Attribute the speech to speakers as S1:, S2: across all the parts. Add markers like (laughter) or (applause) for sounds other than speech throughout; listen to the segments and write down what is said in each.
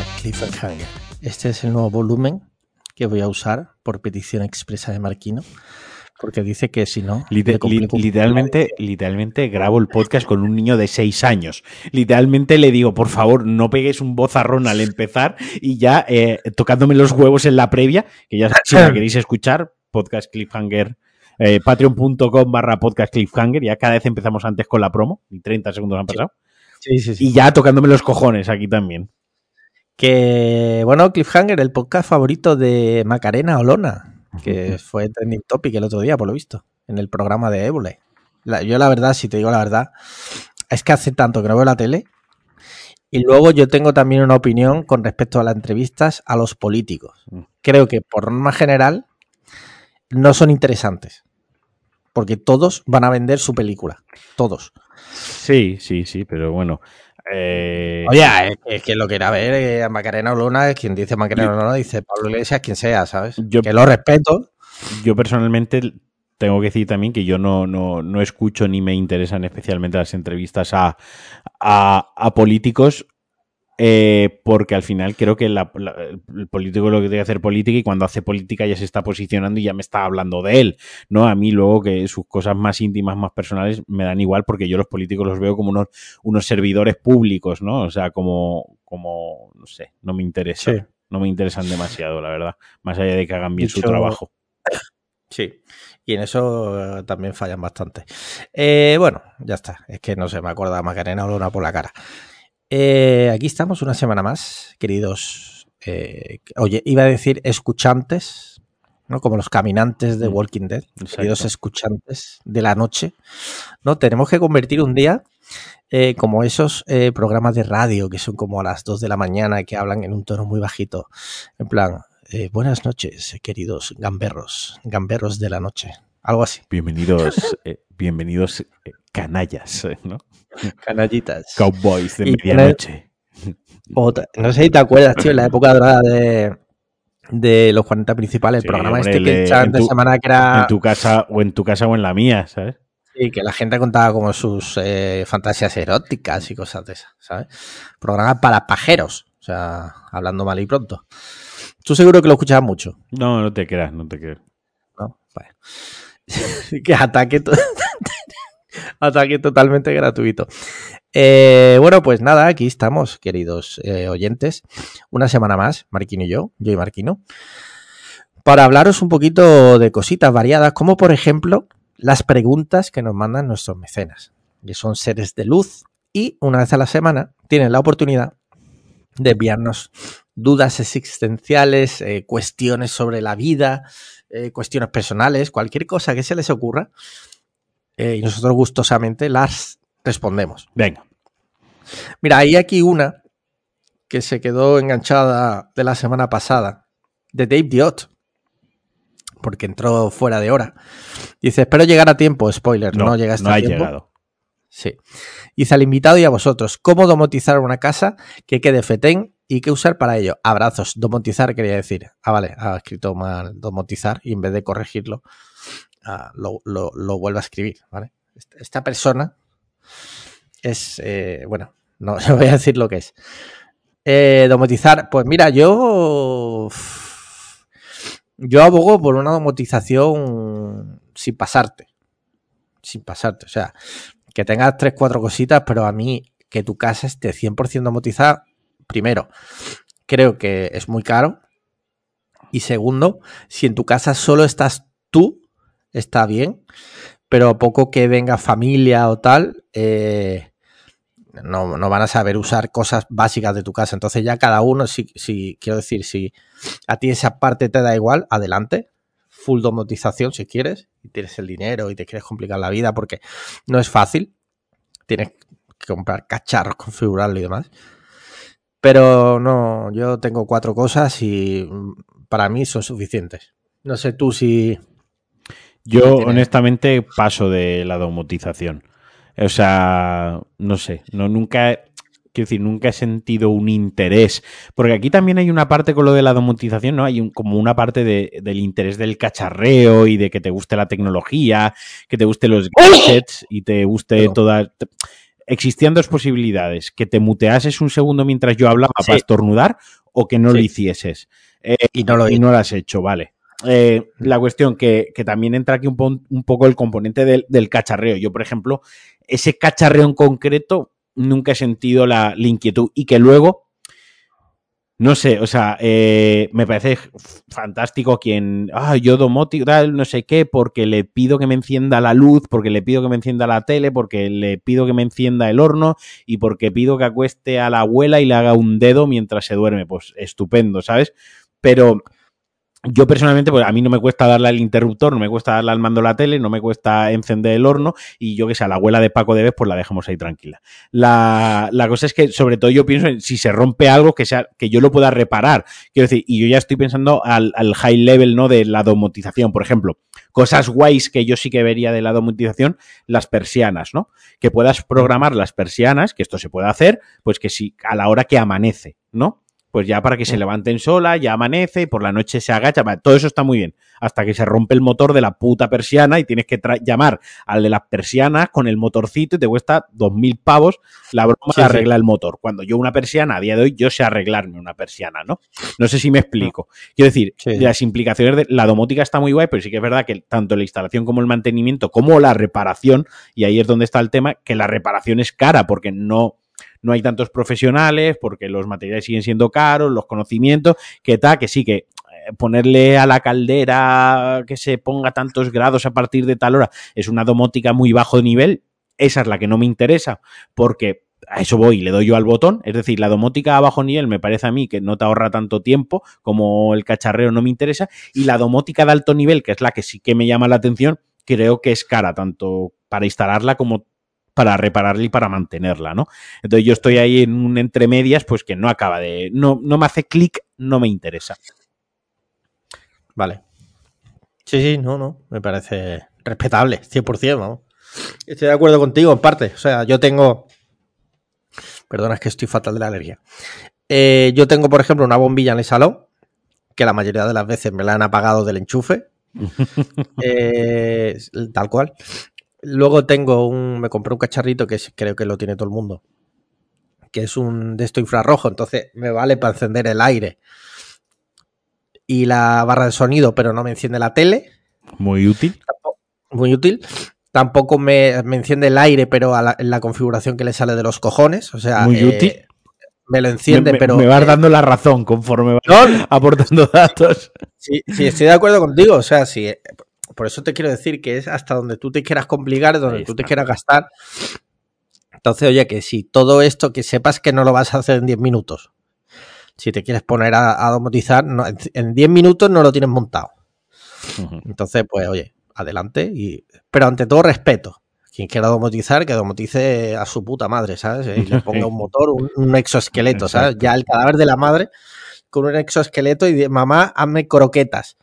S1: a Cliffhanger. Este es el nuevo volumen que voy a usar por petición expresa de Marquino. Porque dice que si no.
S2: Liter- li- literalmente, literalmente grabo el podcast con un niño de 6 años. Literalmente le digo, por favor, no pegues un bozarrón al empezar y ya eh, tocándome los huevos en la previa, que ya si la queréis escuchar, podcast cliffhanger, eh, patreon.com barra podcast cliffhanger, ya cada vez empezamos antes con la promo, y 30 segundos han pasado.
S1: Sí, sí, sí.
S2: Y ya tocándome los cojones aquí también.
S1: Que, bueno, Cliffhanger, el podcast favorito de Macarena Olona, que fue trending topic el otro día, por lo visto, en el programa de Évole. Yo, la verdad, si te digo la verdad, es que hace tanto que no veo la tele. Y luego yo tengo también una opinión con respecto a las entrevistas a los políticos.
S2: Mm.
S1: Creo que, por norma general, no son interesantes. Porque todos van a vender su película. Todos.
S2: Sí, sí, sí, pero bueno. Eh,
S1: Oye, es que, es que lo que era ver eh, a Macarena Olona, quien dice Macarena Olona, dice Pablo Iglesias, quien sea, ¿sabes?
S2: Yo-
S1: que lo respeto.
S2: yo personalmente tengo que decir también que yo no, no, no escucho ni me interesan especialmente las entrevistas a, a, a políticos. Eh, porque al final creo que la- la- el político lo que tiene que hacer política y cuando hace política ya se está posicionando y ya me está hablando de él, ¿no? A mí luego que sus cosas más íntimas, más personales me dan igual porque yo los políticos los veo como unos, unos servidores públicos, ¿no? O sea, como, como, no sé, no me interesa.
S1: Sí.
S2: No me interesan demasiado, la verdad. Más allá de que hagan bien su trabajo.
S1: Sí. Y en eso eh, también fallan bastante. Eh, bueno, ya está. Es que no se me acuerda Macarena Olona por la cara. Eh, aquí estamos una semana más, queridos. eh, oye, iba a decir escuchantes, ¿no? Como los caminantes de
S2: Mm.
S1: Walking Dead.
S2: Exacto.
S1: queridos escuchantes de la noche, ¿no? Tenemos que convertir un día eh, como esos eh, programas de radio que son como a las 2 de la mañana que hablan en un tono muy bajito. En plan, eh, buenas noches, queridos gamberros, gamberros de la noche. Algo así.
S2: Bienvenidos, eh, bienvenidos eh, canallas, ¿no?
S1: Canallitas.
S2: Cowboys de
S1: Y
S2: medianoche. (laughs)
S1: Otra- no sé si te acuerdas, tío, en la época dorada de, de los 40 principales,
S2: Sí,
S1: el programa
S2: hombre,
S1: este que
S2: de-
S1: echaban de semana que era...
S2: En tu casa o en tu casa o en la mía, ¿sabes?
S1: Sí, que la gente contaba como sus eh, fantasías eróticas y cosas de esas, ¿sabes? Programa para pajeros, o sea, hablando mal y pronto. Tú seguro que lo escuchabas mucho,
S2: No, no te creas, no te creas.
S1: ¿no? Bueno. (laughs) que ataque, to- (laughs) ataque totalmente gratuito. Eh, bueno, pues nada, aquí estamos, queridos eh, oyentes. Una semana más, Marquino y yo, yo y Marquino, para hablaros un poquito de cositas variadas, como por ejemplo las preguntas que nos mandan nuestros mecenas, que son seres de luz y una vez a la semana tienen la oportunidad de enviarnos dudas existenciales, eh, cuestiones sobre la vida, cuestiones personales, cualquier cosa que se les ocurra, eh, y nosotros gustosamente las respondemos.
S2: Venga.
S1: Mira, hay aquí una que se quedó enganchada de la semana pasada, de Dave Diot, porque entró fuera de hora. Dice, espero llegar a tiempo, spoiler, no,
S2: No,
S1: llegaste
S2: no
S1: a
S2: ha
S1: tiempo.
S2: llegado.
S1: Sí. Dice al invitado y a vosotros, ¿cómo domotizar una casa que quede fetén y qué usar para ello? Abrazos. Domotizar quería decir. Ah, vale, ha escrito mal domotizar y en vez de corregirlo, lo, lo- lo vuelve a escribir, ¿vale? Esta, esta persona es, eh, bueno, no, (laughs) no voy a decir lo que es. Eh, domotizar, pues mira, yo... Yo abogo por una domotización sin pasarte. Sin pasarte. O sea, que tengas tres, cuatro cositas, pero a mí que tu casa esté 100% domotizada, primero, creo que es muy caro. Y segundo, si en tu casa solo estás tú, está bien, pero poco que venga familia o tal, eh, no, no van a saber usar cosas básicas de tu casa. Entonces ya cada uno, si, si quiero decir, si a ti esa parte te da igual, adelante. Full domotización si quieres, y tienes el dinero y te quieres complicar la vida porque no es fácil. Tienes que comprar cacharros, configurarlo y demás. Pero no, yo tengo cuatro cosas y mm, para mí son suficientes. No sé tú si...
S2: Yo, honestamente, paso de la domotización. O sea, no sé, no nunca. Quiero decir, nunca he sentido un interés. Porque aquí también hay una parte con lo de la domotización, ¿no? Hay un- como una parte de- del interés del cacharreo y de que te guste la tecnología, que te gusten los gadgets y te guste toda. existían dos posibilidades, que te muteases un segundo mientras yo hablaba para estornudar o que no lo hicieses. Eh, y, no lo, y no lo has hecho, vale. Eh, la cuestión que, que, también entra aquí un, un poco el componente del, del, cacharreo. Yo, por ejemplo, ese cacharreo en concreto nunca he sentido la, la inquietud y que luego no sé, o sea, eh, me parece fantástico quien, ah, yo domótico, no sé qué, porque le pido que me encienda la luz, porque le pido que me encienda la tele, porque le pido que me encienda el horno y porque pido que acueste a la abuela y le haga un dedo mientras se duerme. Pues estupendo, ¿sabes? Pero yo personalmente, pues a mí no me cuesta darle al interruptor, no me cuesta darle al mando la tele, no me cuesta encender el horno y yo que sé, a la abuela de Paco de Vez, pues la dejamos ahí tranquila. La, la, cosa es que, sobre todo, yo pienso en si se rompe algo que sea, que yo lo pueda reparar. Quiero decir, y yo ya estoy pensando al, al high level, ¿no? De la domotización, por ejemplo. Cosas guays que yo sí que vería de la domotización, las persianas, ¿no? Que puedas programar las persianas, que esto se puede hacer, pues que si a la hora que amanece, ¿no? Pues ya para que se levanten sola, ya amanece y por la noche se agacha. Todo eso está muy bien. Hasta que se rompe el motor de la puta persiana y tienes que llamar al de las persianas con el motorcito y te cuesta dos mil pavos la broma de arreglar el motor. Cuando yo una persiana, a día de hoy, yo sé arreglarme una persiana, ¿no? No sé si me explico. Quiero decir, las implicaciones de la domótica está muy guay, pero sí que es verdad que tanto la instalación como el mantenimiento, como la reparación, y ahí es donde está el tema, que la reparación es cara porque no no hay tantos profesionales porque los materiales siguen siendo caros, los conocimientos, que tal, que sí, que eh, ponerle a la caldera que se ponga tantos grados a partir de tal hora es una domótica muy bajo nivel, esa es la que no me interesa porque a eso voy, le doy yo al botón, es decir, la domótica a bajo nivel me parece a mí que no te ahorra tanto tiempo como el cacharreo no me interesa y la domótica de alto nivel, que es la que sí que me llama la atención, creo que es cara tanto para instalarla como para repararla y para mantenerla, ¿no? Entonces yo estoy ahí en un entre medias, pues que no acaba de. No, no me hace clic, no me interesa.
S1: Vale. Sí, sí, no, no. Me parece respetable, 100%, ¿no? Estoy de acuerdo contigo en parte. O sea, yo tengo. Perdona, es que estoy fatal de la alergia. Eh, yo tengo, por ejemplo, una bombilla en el salón, que la mayoría de las veces me la han apagado del enchufe. (laughs) eh, tal cual. Luego tengo un. Me compré un cacharrito que creo que lo tiene todo el mundo. Que es un de esto infrarrojo. Entonces me vale para encender el aire. Y la barra de sonido, pero no me enciende la tele.
S2: Muy útil.
S1: Muy útil. Tampoco me, enciende el aire, pero en la configuración que le sale de los cojones. O sea.
S2: Muy útil.
S1: Me lo enciende, pero.
S2: Me vas eh, dando la razón conforme vas (laughs) aportando datos.
S1: Sí, sí, estoy de acuerdo contigo. O sea, sí, por eso te quiero decir que es hasta donde tú te quieras complicar, donde tú te quieras gastar. Entonces, oye, que si todo esto, que sepas que no lo vas a hacer en 10 minutos. Si te quieres poner a, domotizar, en 10 minutos no lo tienes montado. Entonces, pues, oye, adelante. Y, pero ante todo, respeto. Quien quiera domotizar, que domotice a su puta madre, ¿sabes? Y le ponga un (laughs) motor, un, exoesqueleto, ¿sabes? Ya el cadáver de la madre con un exoesqueleto y de, mamá, hazme croquetas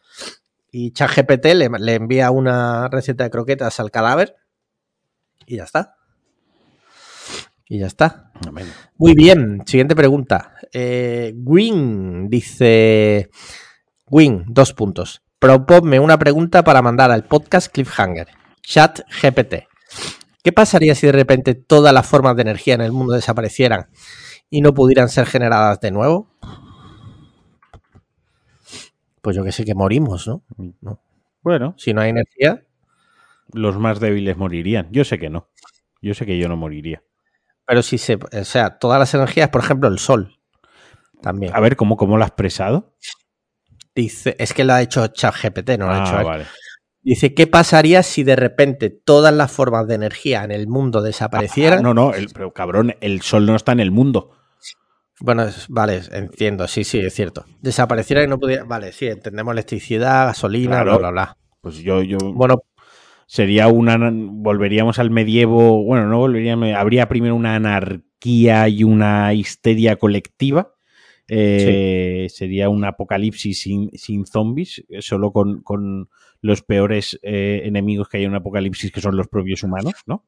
S1: y ChatGPT le, le envía una receta de croquetas al cadáver y ya está. Y ya está. Muy bien, siguiente pregunta. Eh, Win dice: Win, dos puntos. Proponme una pregunta para mandar al podcast Cliffhanger. Chat GPT. ¿Qué pasaría si de repente todas las formas de energía en el mundo desaparecieran y no pudieran ser generadas de nuevo? Pues yo que sé que morimos, ¿no?
S2: Bueno.
S1: Si no hay energía.
S2: Los más débiles morirían. Yo sé que no. Yo sé que yo no moriría.
S1: Pero si se. O sea, todas las energías, por ejemplo, el sol. También.
S2: A ver, ¿cómo, cómo lo ha expresado?
S1: Dice, es que lo ha hecho ChatGPT, no lo ha ah, hecho Vale. Dice, ¿qué pasaría si de repente todas las formas de energía en el mundo desaparecieran?
S2: Ah, no, no, pero cabrón, el sol no está en el mundo.
S1: Bueno, vale, entiendo, sí, sí, es cierto. Desapareciera y no pudiera. Vale, sí, entendemos electricidad, gasolina, bla, bla, bla.
S2: Pues yo, yo. Bueno. Sería una. Volveríamos al medievo. Bueno, no volveríamos. Habría primero una anarquía y una histeria colectiva. Eh, sería un apocalipsis sin, sin zombies, solo con, con los peores eh, enemigos que hay en un apocalipsis, que son los propios humanos, ¿no?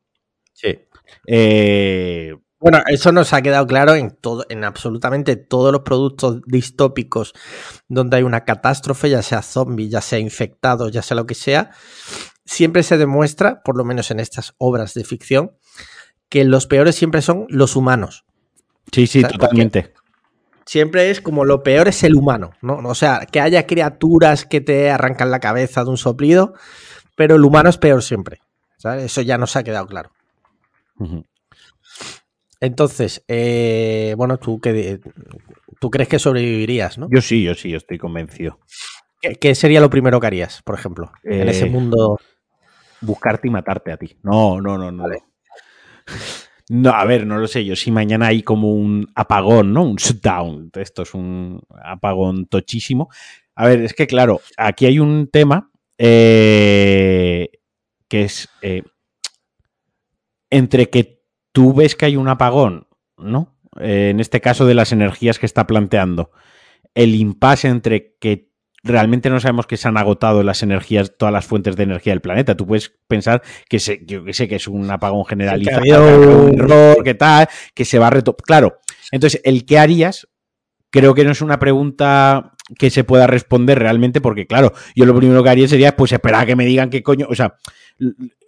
S1: Sí.
S2: Eh,
S1: bueno, eso nos ha quedado claro en todo, en absolutamente todos los productos distópicos donde hay una catástrofe, ya sea zombie, ya sea infectado, ya sea lo que sea. Siempre se demuestra, por lo menos en estas obras de ficción, que los peores siempre son los humanos.
S2: Sí, sí, totalmente.
S1: Siempre es como lo peor es el humano, ¿no? O sea, que haya criaturas que te arrancan la cabeza de un soplido, pero el humano es peor siempre. ¿sabes? Eso ya nos ha quedado claro. Entonces, eh, bueno, tú, que, tú crees que sobrevivirías, ¿no?
S2: Yo sí, yo sí, yo estoy convencido.
S1: ¿Qué, sería lo primero que harías, por ejemplo, en ese eh, mundo?
S2: Buscarte y matarte a ti. No, no, no, no. No, a ver, no lo sé yo. Si mañana hay como un apagón, ¿no? Un shutdown. Esto es un apagón tochísimo. A ver, es que claro, aquí hay un tema eh, que es entre que tú ves que hay un apagón, ¿no? Eh, en este caso de las energías que está planteando, el impasse entre que realmente no sabemos que se han agotado las energías, todas las fuentes de energía del planeta. Tú puedes pensar que se, yo que sé, que es un apagón generalizado, un error, que tal, que se va a retomar. Claro. Entonces, el qué harías, creo que no es una pregunta que se pueda responder realmente, porque claro, yo lo primero que haría sería, pues esperar a que me digan qué coño, o sea,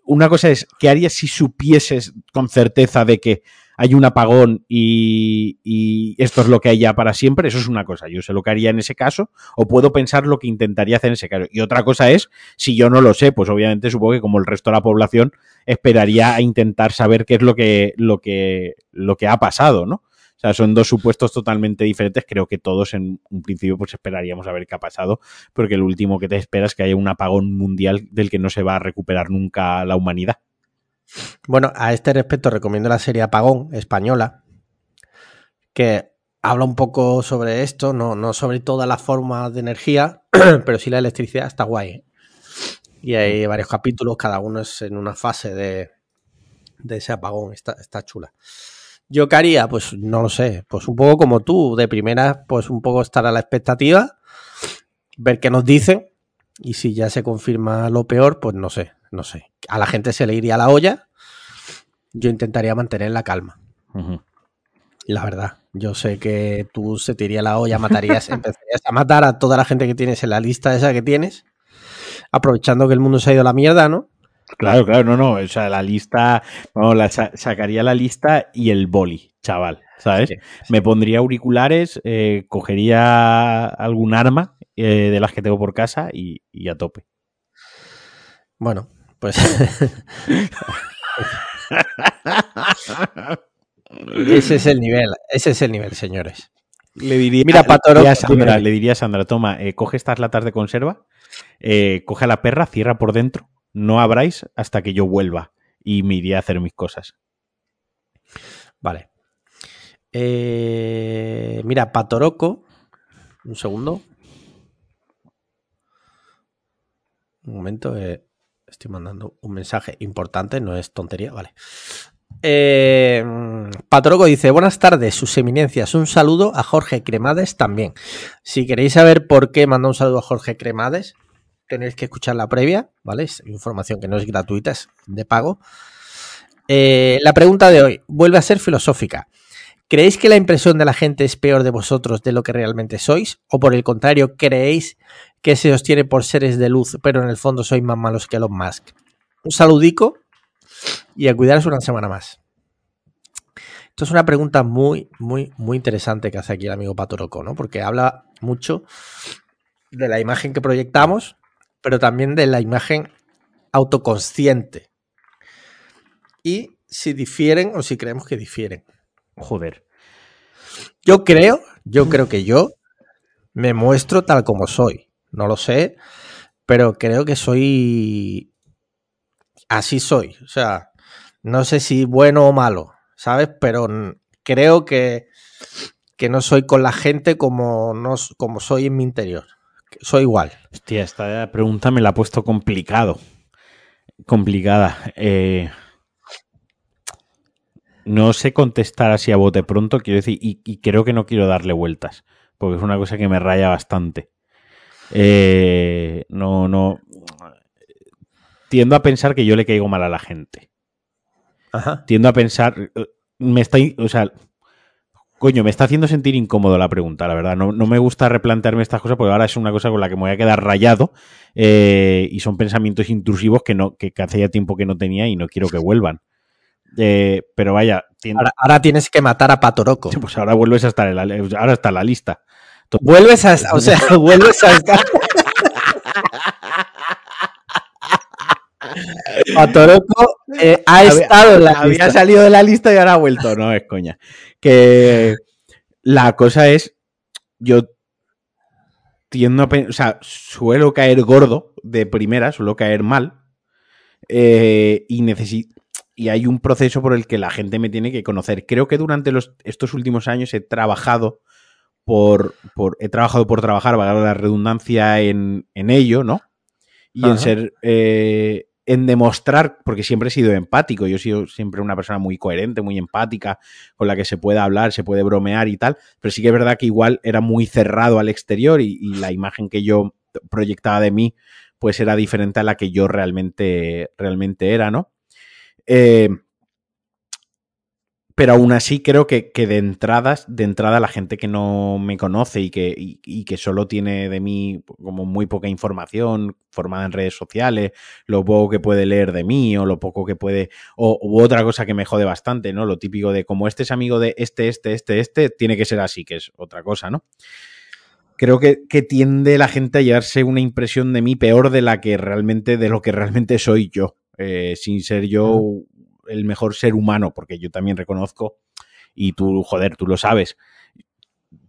S2: una cosa es, ¿qué harías si supieses con certeza de que hay un apagón y, esto es lo que hay ya para siempre? Eso es una cosa. Yo sé lo que haría en ese caso o puedo pensar lo que intentaría hacer en ese caso. Y otra cosa es, si yo no lo sé, pues obviamente supongo que como el resto de la población esperaría a intentar saber qué es lo que, lo que, lo que ha pasado, ¿no? O sea, son dos supuestos totalmente diferentes. Creo que todos en un principio pues esperaríamos a ver qué ha pasado, porque el último que te esperas es que haya un apagón mundial del que no se va a recuperar nunca la humanidad.
S1: Bueno, a este respecto recomiendo la serie Apagón española, que habla un poco sobre esto, no, no sobre todas las formas de energía, (clears throat) pero sí la electricidad está guay. ¿eh? Y hay varios capítulos, cada uno es en una fase de, de ese apagón, está, está chula. ¿Yo qué haría? Pues no lo sé. Pues un poco como tú, de primera, pues un poco estar a la expectativa, ver qué nos dicen y si ya se confirma lo peor, pues no sé, no sé. A la gente se le iría la olla. Yo intentaría mantener la calma. La verdad, yo sé que tú se te iría la olla, matarías, (laughs) empezarías a matar a toda la gente que tienes en la lista esa que tienes, aprovechando que el mundo se ha ido a la mierda, ¿no?
S2: Claro, claro, no, no. O sea, la lista, no, la, sacaría la lista y el boli, chaval, ¿sabes? Me pondría auriculares, eh, cogería algún arma eh, de las que tengo por casa y, y a tope.
S1: Bueno, pues. (laughs) ese es el nivel, ese es el nivel, señores.
S2: Le diría, Mira, a Sandra, le diría a Sandra, toma, eh, coge estas latas de conserva, coge a la perra, cierra por dentro no abráis hasta que yo vuelva y me iría a hacer mis cosas.
S1: Vale. Eh, mira, Patoroco. Un segundo. Un momento. Eh, estoy mandando un mensaje importante, no es tontería, vale. Eh, Patoroco dice: Buenas tardes, sus eminencias. Un saludo a Jorge Cremades también. Si queréis saber por qué manda un saludo a Jorge Cremades, tenéis que escuchar la previa, ¿vale? Es información que no es gratuita, es de pago. Eh, la pregunta de hoy vuelve a ser filosófica. ¿Creéis que la impresión de la gente es peor de vosotros de lo que realmente sois? ¿O por el contrario, creéis que se os tiene por seres de luz, pero en el fondo sois más malos que Elon Musk? Un saludico y a cuidaros una semana más. Esto es una pregunta muy, muy, muy interesante que hace aquí el amigo Patoroco, ¿no? Porque habla mucho de la imagen que proyectamos pero también de la imagen autoconsciente. Y si difieren o si creemos que difieren.
S2: Joder.
S1: Yo creo, yo creo que yo me muestro tal como soy. No lo sé, pero creo que soy... Así soy. O sea, no sé si bueno o malo, ¿sabes? Pero creo que, que no soy con la gente como, no, como soy en mi interior soy igual.
S2: Hostia, esta pregunta me la ha puesto complicado. Complicada. Eh, no sé contestar así a bote pronto, quiero decir, y, creo que no quiero darle vueltas, porque es una cosa que me raya bastante. Eh, no, no. Tiendo a pensar que yo le caigo mal a la gente. Ajá. Tiendo a pensar. Me está. O sea, Coño, me está haciendo sentir incómodo la pregunta, la verdad. No, me gusta replantearme estas cosas porque ahora es una cosa con la que me voy a quedar rayado eh, y son pensamientos intrusivos que, no, que, hace ya tiempo que no tenía y no quiero que vuelvan. (laughs) Eh, pero vaya.
S1: Ahora, ahora, tienes que matar a Patoroco. (laughs)
S2: Pues ahora vuelves a estar en la, ahora está en la lista.
S1: Vuelves a, o sea, (laughs) vuelves a estar. Patoroco eh, ha estado en la
S2: Había salido de la lista y ahora ha vuelto. No, es coña. Que la cosa es, yo tiendo a o sea, suelo caer gordo de primera, suelo caer mal. Eh, y necesito. Y hay un proceso por el que la gente me tiene que conocer. Creo que durante los, estos últimos años he trabajado por, por he trabajado por trabajar, valga la redundancia, en, en ello, ¿no? Y en ser eh, en demostrar, porque siempre he sido empático, yo he sido siempre una persona muy coherente, muy empática, con la que se puede hablar, se puede bromear y tal, pero sí que es verdad que igual era muy cerrado al exterior y, la imagen que yo proyectaba de mí, pues era diferente a la que yo realmente, realmente era, ¿no? Eh, pero aún así creo que, de entradas, de entrada la gente que no me conoce y que, y, que solo tiene de mí como muy poca información formada en redes sociales, lo poco que puede leer de mí o lo poco que puede, o otra cosa que me jode bastante, ¿no? Lo típico de como este es amigo de este, este, este, este, tiene que ser así, que es otra cosa, ¿no? Creo que, que tiende la gente a llevarse una impresión de mí peor de la que realmente, de lo que realmente soy yo. Eh, sin ser yo el mejor ser humano, porque yo también reconozco, y tú, joder, tú lo sabes.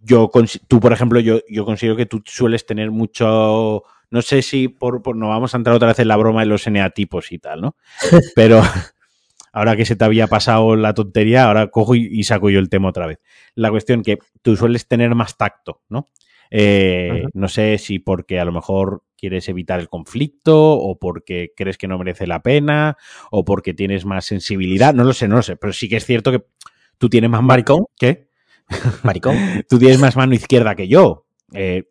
S2: Yo, tú, por ejemplo, yo, yo considero que tú sueles tener mucho. No sé si por, no vamos a entrar otra vez en la broma de los eneatipos y tal, ¿no? (laughs) Pero ahora que se te había pasado la tontería, ahora cojo y, saco yo el tema otra vez. La cuestión que tú sueles tener más tacto, ¿no? Eh, no sé si porque a lo mejor quieres evitar el conflicto o porque crees que no merece la pena o porque tienes más sensibilidad. No lo sé, no lo sé, pero sí que es cierto que tú tienes más...
S1: Maricón.
S2: ¿Qué? (laughs)
S1: Maricón.
S2: tú tienes más mano izquierda que yo. Eh,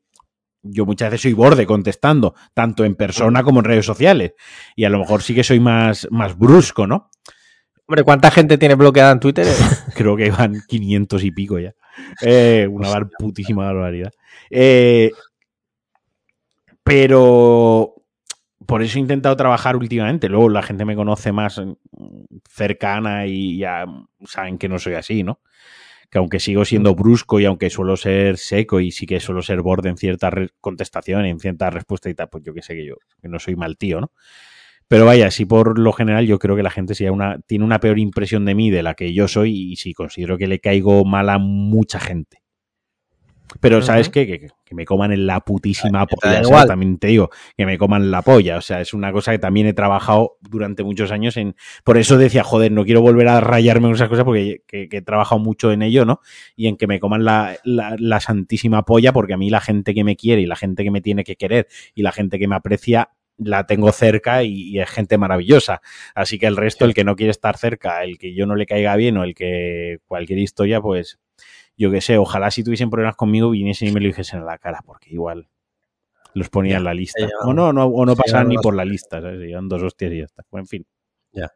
S2: yo muchas veces soy borde contestando, tanto en persona como en redes sociales. Y a lo mejor sí que soy más, más brusco, ¿no?
S1: Hombre, ¿cuánta gente tiene bloqueada en Twitter? (laughs)
S2: Creo que van 500 y pico ya. Eh, una putísima barbaridad. Eh, pero por eso he intentado trabajar últimamente. Luego la gente me conoce más cercana y ya saben que no soy así, ¿no? Que aunque sigo siendo brusco y aunque suelo ser seco y sí que suelo ser borde en cierta contestación, en cierta respuesta y tal, pues yo que sé que yo que no soy mal tío, ¿no? Pero vaya, sí por lo general yo creo que la gente una, tiene una peor impresión de mí de la que yo soy y sí considero que le caigo mal a mucha gente. Pero, ¿sabes qué? Que, me coman en la putísima polla. también te digo, que me coman la polla. O sea, es una cosa que también he trabajado durante muchos años en. Por eso decía, joder, no quiero volver a rayarme en esas cosas porque he trabajado mucho en ello, ¿no? Y en que me coman la, la, santísima polla, porque a mí la gente que me quiere y la gente que me tiene que querer y la gente que me aprecia la tengo cerca y, y, es gente maravillosa. Así que el resto, el que no quiere estar cerca, el que yo no le caiga bien o el que cualquier historia, pues yo qué sé, ojalá si tuviesen problemas conmigo viniesen y me lo dijesen en la cara, porque igual los ponía en la lista. o no, no, o no pasaban ni por la lista, ¿sabes? dos hostias y ya está. en fin.
S1: Ya.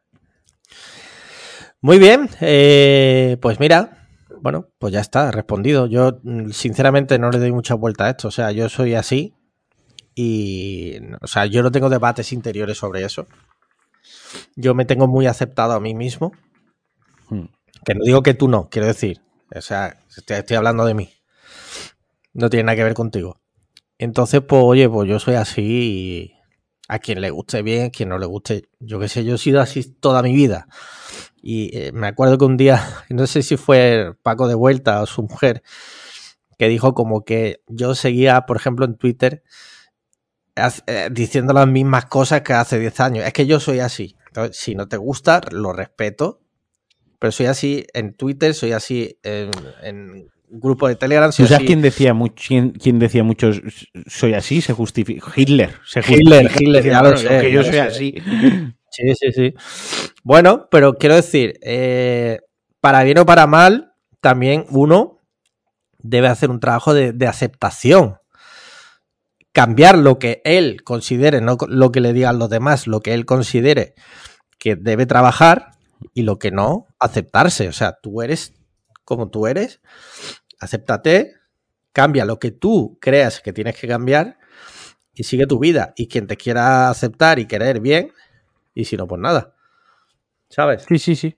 S1: Muy bien, eh, pues mira, bueno, pues ya está, respondido. Yo mm, sinceramente no le doy mucha vuelta a esto, o sea, yo soy así y, o sea, yo no tengo debates interiores sobre eso. Yo me tengo muy aceptado a mí mismo. Hmm. Que no digo que tú no, quiero decir, o sea, estoy, hablando de mí. No tiene nada que ver contigo. Entonces, pues, oye, pues yo soy así y a quien le guste bien, a quien no le guste, yo qué sé, yo he sido así toda mi vida. Y eh, me acuerdo que un día, (laughs) no sé si fue Paco de Vuelta o su mujer, que dijo como que yo seguía, por ejemplo, en Twitter diciendo las mismas cosas que hace 10 años. Es que yo soy así. Entonces, si no te gusta, lo respeto pero soy así en Twitter, soy así en, en grupo de Telegram.
S2: Soy ¿Sabes quién decía, mucho, quién, decía mucho soy así? Se justifica. Hitler. Se
S1: Hitler, Hitler, ya lo sé.
S2: Que yo soy así. (laughs)
S1: Sí, sí, sí. Bueno, pero quiero decir, eh, para bien o para mal, también uno debe hacer un trabajo de, de, aceptación. Cambiar lo que él considere, no lo que le digan los demás, lo que él considere que debe trabajar y lo que no, aceptarse. O sea, tú eres como tú eres, acéptate, cambia lo que tú creas que tienes que cambiar y sigue tu vida. Y quien te quiera aceptar y querer bien, y si no, pues nada. ¿Sabes?
S2: Sí, sí, sí.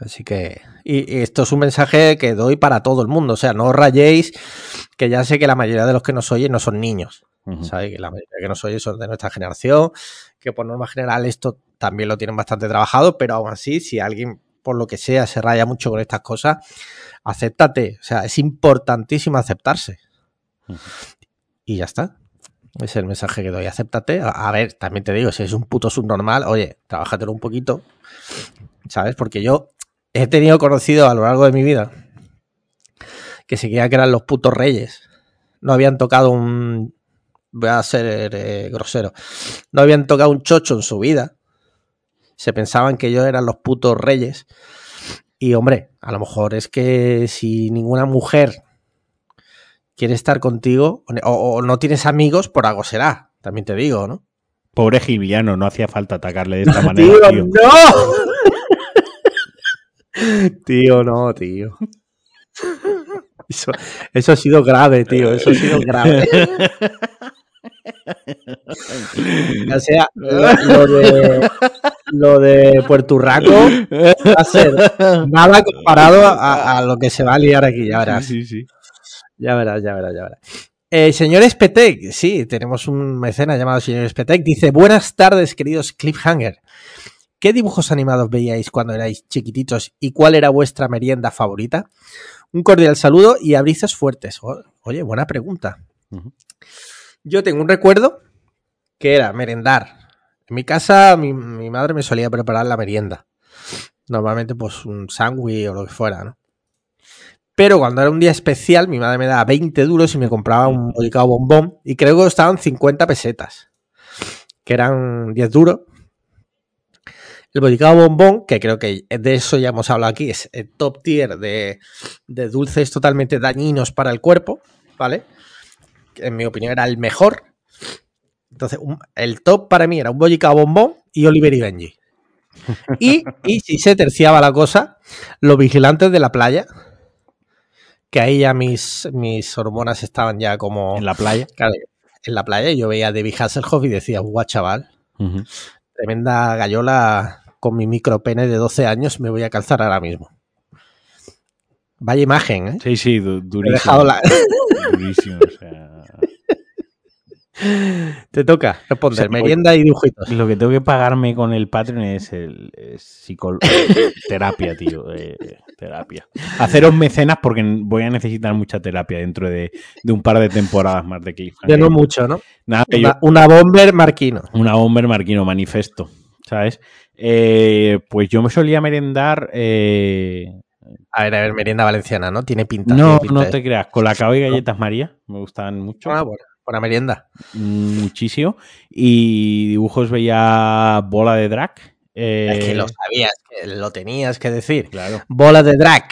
S1: Así que, y, y esto es un mensaje que doy para todo el mundo. O sea, no os rayéis, que ya sé que la mayoría de los que nos oyen no son niños.
S2: Ujú.
S1: ¿sabes? Que la mayoría que nos oye son de nuestra generación, que por norma general esto también lo tienen bastante trabajado, pero aún así, si alguien por lo que sea se raya mucho con estas cosas, acéptate. O sea, es importantísimo aceptarse. Y ya está. Es el mensaje que doy. Acéptate. A, a ver, también te digo, si es un puto subnormal, oye, trabájatelo un poquito. ¿Sabes? Porque yo he tenido conocido a lo largo de mi vida que se creían que eran los putos reyes. No habían tocado un. Voy a ser eh, grosero. No habían tocado un chocho en su vida. Se pensaban que ellos eran los putos reyes. Y hombre, a lo mejor es que si ninguna mujer quiere estar contigo o, o no tienes amigos, por algo será. También te digo, ¿no?
S2: Pobre Gilviano, no hacía falta atacarle de (laughs) esta manera,
S1: Tío,
S2: tío.
S1: no. Tío, no, tío. Eso, eso ha sido grave, tío. Eso ha sido grave. (laughs) O sea, lo, de, lo de Puerto Rico va a ser nada comparado a, a lo que se va a liar aquí, ya verás.
S2: Sí, sí.
S1: Ya verás, ya verás, ya verás. Eh, señor Spetec, sí, tenemos un mecena llamado señor Spetec. Dice: Buenas tardes, queridos Cliffhanger. ¿Qué dibujos animados veíais cuando erais chiquititos y cuál era vuestra merienda favorita? Un cordial saludo y abrizos fuertes. Oye, buena pregunta. Yo tengo un recuerdo que era merendar. En mi casa, mi, mi madre me solía preparar la merienda. Normalmente, pues un sándwich o lo que fuera, ¿no? Pero cuando era un día especial, mi madre me daba 20 duros y me compraba un bollicao bombón. Y creo que costaban 50 pesetas. Que eran 10 duros. El bollicao bombón, que creo que de eso ya hemos hablado aquí, es el top tier de, de dulces totalmente dañinos para el cuerpo, ¿vale? Que en mi opinión era el mejor. Entonces, un- el top para mí era un bollicao bombón y Oliver y Benji. Y, y si se terciaba la cosa, los vigilantes de la playa, que ahí ya mis, mis hormonas estaban ya como
S2: En la playa.
S1: claro, en la playa. y Yo veía a David Hasselhoff y decía, guau, chaval,
S2: Ujú.
S1: tremenda gallola con mi micropene de 12 años me voy a calzar ahora mismo. Vaya imagen, ¿eh?
S2: Sí, sí, du-
S1: He
S2: durísimo.
S1: dejado la- (laughs)
S2: Durísimo, o sea. (laughs)
S1: Te toca responder,
S2: O sea,
S1: merienda y dibujitos.
S2: Lo que tengo que pagarme con el Patreon es el es psicol- (laughs) terapia, tío. eh, terapia. Haceros mecenas porque voy a necesitar mucha terapia dentro de, de un par de temporadas más de Cliffhanger.
S1: Ya no mucho, ¿no?
S2: Nada, que yo-
S1: Una, una bomber marquino.
S2: una bomber marquino manifesto, ¿sabes? Eh, pues yo me solía merendar. eh,
S1: A ver, a ver, merienda valenciana, ¿no? Tiene pinta.
S2: no,
S1: tiene pinta
S2: no te creas. Colacao y galletas María me gustaban mucho.
S1: Ah, bueno, buena merienda.
S2: Muchísimo. Y dibujos veía bola de drag. eh,
S1: es que lo sabías, que lo tenías que decir.
S2: Claro.
S1: Bola de drag.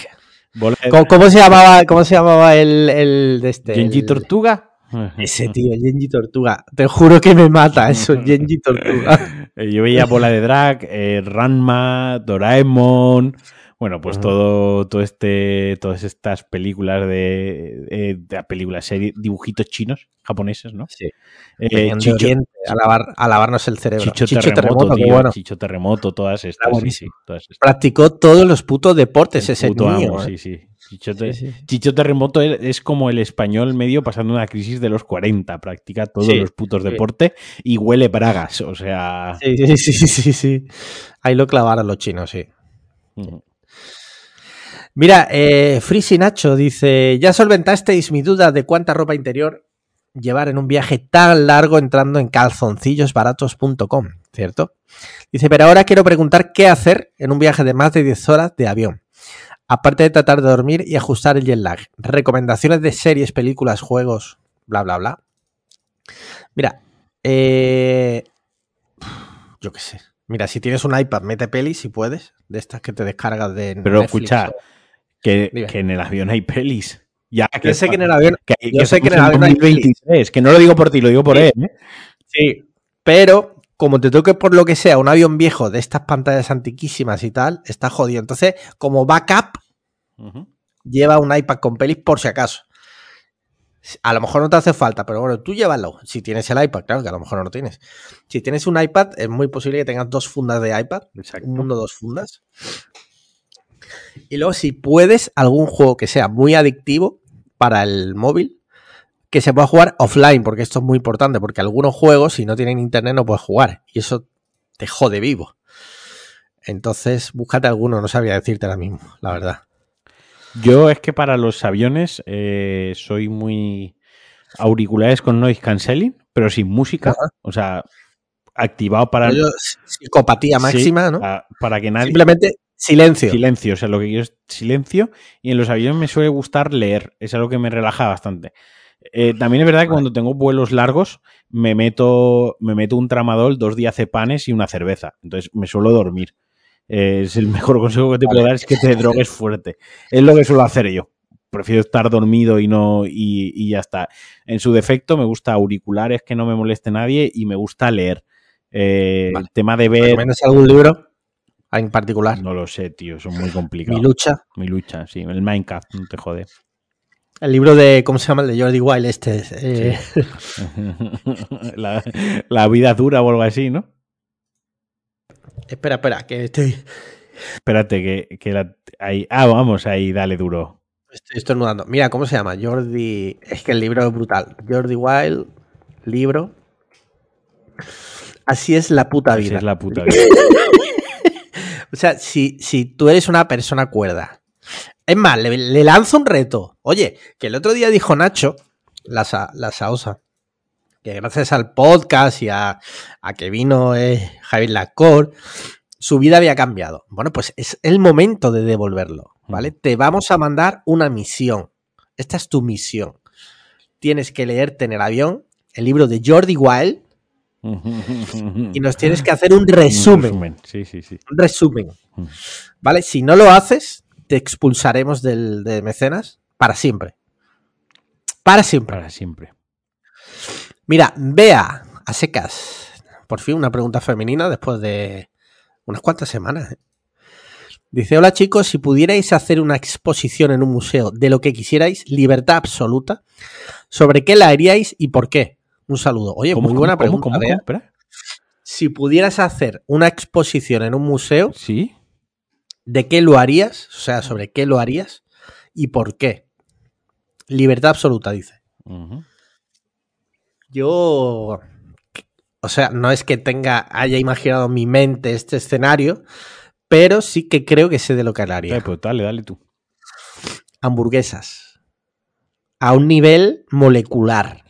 S2: Bola de
S1: ¿Cómo, cómo se llamaba, cómo se llamaba el, el de este?
S2: Genji
S1: el-
S2: Tortuga.
S1: Ese tío, Genji Tortuga. Te juro que me mata eso, (laughs) Genji Tortuga.
S2: Eh, Yo veía Bola de Drag, eh, Ranma, Doraemon. Bueno, pues todo, todo este, todas estas películas de, eh, de películas, series, dibujitos chinos, japoneses, ¿no?
S1: Sí.
S2: Eh, Chicho,
S1: Oriente a, lavar- a lavarnos el cerebro.
S2: Chicho Terremoto, tío,
S1: bueno.
S2: Chicho Terremoto, todas estas. sí,
S1: buenísimo.
S2: sí, todas estas.
S1: Practicó todos los putos deportes
S2: El
S1: ese
S2: puto
S1: niño.
S2: amo,
S1: ¿eh?
S2: sí, sí. Chicho, Te-
S1: Sí, sí.
S2: Chicho Terremoto es, como el español medio pasando una crisis de los 40, practica todos
S1: Sí,
S2: los putos deportes y huele bragas, o sea...
S1: Sí, sí, sí, sí, sí, sí. Ahí lo clavaron los chinos, sí.
S2: mm.
S1: Mira, eh, Frisi Nacho dice: Ya solventasteis mi duda de cuánta ropa interior llevar en un viaje tan largo entrando en calzoncillosbaratos.com, ¿cierto? Dice, pero ahora quiero preguntar qué hacer en un viaje de más de 10 horas de avión. Aparte de tratar de dormir y ajustar el jet lag. Recomendaciones de series, películas, juegos, bla, bla, bla. Mira, eh, yo qué sé. Mira, si tienes un iPad, mete pelis si puedes, de estas que te descargas de
S2: Pero
S1: Netflix
S2: escucha,
S1: o-
S2: que, que en el avión hay pelis. Ya,
S1: Yo sé que en el avión
S2: que,
S1: yo
S2: que
S1: sé que en el avión hay pelis.
S2: 2023, que no lo digo por ti, lo digo por
S1: Sí.
S2: él. ¿eh?
S1: Sí, pero como te toque por lo que sea un avión viejo de estas pantallas antiquísimas y tal, está jodido. Entonces, como backup, lleva un iPad con pelis por si acaso. A lo mejor no te hace falta, pero bueno, tú llévalo. Si tienes el iPad, claro que a lo mejor no lo tienes. Si tienes un iPad, es muy posible que tengas dos fundas de iPad.
S2: Exacto.
S1: Un mundo, dos fundas. Y luego, si puedes, algún juego que sea muy adictivo para el móvil, que se pueda jugar offline, porque esto es muy importante, porque algunos juegos, si no tienen internet, no puedes jugar. Y eso te jode vivo. Entonces, búscate alguno, no sabía decirte ahora mismo, la verdad.
S2: Yo es que para los aviones eh, soy muy auriculares con noise cancelling, pero sin música. O sea, activado para,
S1: psicopatía
S2: Sí,
S1: máxima, ¿no?
S2: para, para que nadie.
S1: Simplemente silencio.
S2: Silencio, o sea, lo que quiero es silencio. Y en los aviones me suele gustar leer, es algo que me relaja bastante. Eh, también es verdad que cuando tengo vuelos largos me meto, me meto un tramadol, dos diazepanes y una cerveza. Entonces me suelo dormir. Eh, es el mejor (laughs) consejo que te puedo dar, es que te drogues fuerte. Es lo que suelo hacer yo. Prefiero estar dormido y no y, y ya está. En su defecto me gusta auriculares que no me moleste nadie y me gusta leer. Eh,
S1: Vale.
S2: El tema de ver,
S1: ¿Recomiendas algún libro en particular?
S2: no lo sé, tío, son muy complicados.
S1: Mi lucha.
S2: Mi lucha, sí. El Minecraft, no te jode.
S1: El libro de, ¿cómo se llama? El de Jordi Wild este. eh, (laughs)
S2: la, la vida dura o algo así, ¿no?
S1: Espera, espera, que estoy,
S2: Espérate, que, que la, ahí. Ah, vamos, ahí, dale duro.
S1: estoy estornudando. Mira, ¿cómo se llama? Jordi... Es que el libro es brutal. Jordi Wild, libro. Así es la puta
S2: Así
S1: vida.
S2: es la puta vida. (laughs)
S1: O sea, si, si tú eres una persona cuerda. Es más, le, le lanzo un reto. Oye, que el otro día dijo Nacho, la, la Saosa, que gracias al podcast y a, a que vino eh, Javier Lacor, su vida había cambiado. Bueno, pues es el momento de devolverlo, ¿vale? Te vamos a mandar una misión. Esta es tu misión. Tienes que leerte en el avión el libro de Jordi Wild y nos tienes que hacer un resumen.
S2: Sí, sí, sí.
S1: Un resumen. ¿Vale? Si no lo haces, te expulsaremos del, de mecenas para siempre. Para siempre.
S2: Para siempre.
S1: Mira, vea a secas. Por fin una pregunta femenina después de unas cuantas semanas. ¿eh? Dice, hola chicos, si pudierais hacer una exposición en un museo de lo que quisierais, libertad absoluta, ¿sobre qué la haríais y por qué? Un saludo. Oye,
S2: ¿Cómo,
S1: muy buena
S2: cómo,
S1: pregunta.
S2: cómo, cómo?
S1: Si pudieras hacer una exposición en un museo,
S2: Sí.
S1: ¿De qué lo harías? O sea, ¿sobre qué lo harías y por qué? Libertad absoluta, dice. Yo, o sea, no es que tenga, haya imaginado en mi mente este escenario, pero sí que creo que sé de lo que haría.
S2: pues dale, dale tú.
S1: Hamburguesas. A un nivel molecular.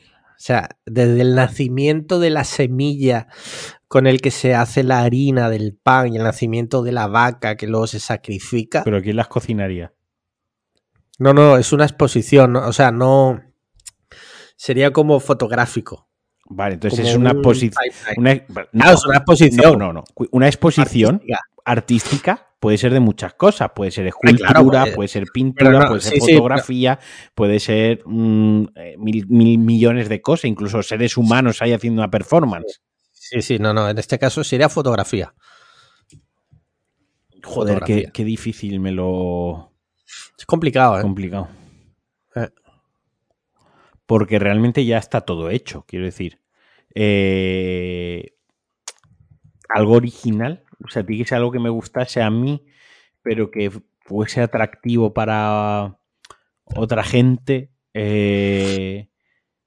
S1: O sea, desde el nacimiento de la semilla con el que se hace la harina del pan y el nacimiento de la vaca que luego se sacrifica.
S2: Pero ¿quién las cocinaría?
S1: No, no, es una exposición, ¿no? o sea, no... Sería como fotográfico.
S2: Vale, entonces
S1: como
S2: es una
S1: un
S2: exposición.
S1: timeline.
S2: Una,
S1: Claro, es una exposición.
S2: No, no, no. Una exposición
S1: artística.
S2: artística puede ser de muchas cosas. Puede ser
S1: Ay,
S2: escultura,
S1: claro, puede-
S2: puede ser pintura,
S1: no,
S2: puede ser
S1: sí, sí,
S2: fotografía, puede ser mm, eh, mil, mil millones de cosas, incluso seres humanos ahí haciendo una performance.
S1: Sí, sí, no, no, en este caso sería fotografía.
S2: Joder, qué difícil me lo
S1: Es complicado, ¿eh?
S2: complicado.
S1: Eh.
S2: Porque realmente ya está todo hecho, quiero decir. Eh, algo original, o sea, tiene que ser algo que me gustase a mí, pero que fuese atractivo para otra gente. Eh,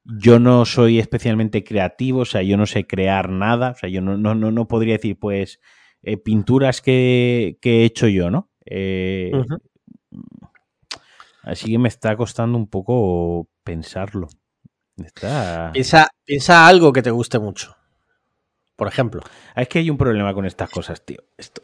S2: yo no soy especialmente creativo, o sea, yo no sé crear nada, o sea, yo no, no, no, podría decir, pues, eh, pinturas que, que he hecho yo, ¿no? Eh. Así que me está costando un poco pensarlo. Está...
S1: Piensa, piensa algo que te guste mucho. Por ejemplo.
S2: Es que hay un problema con estas cosas, tío. Esto.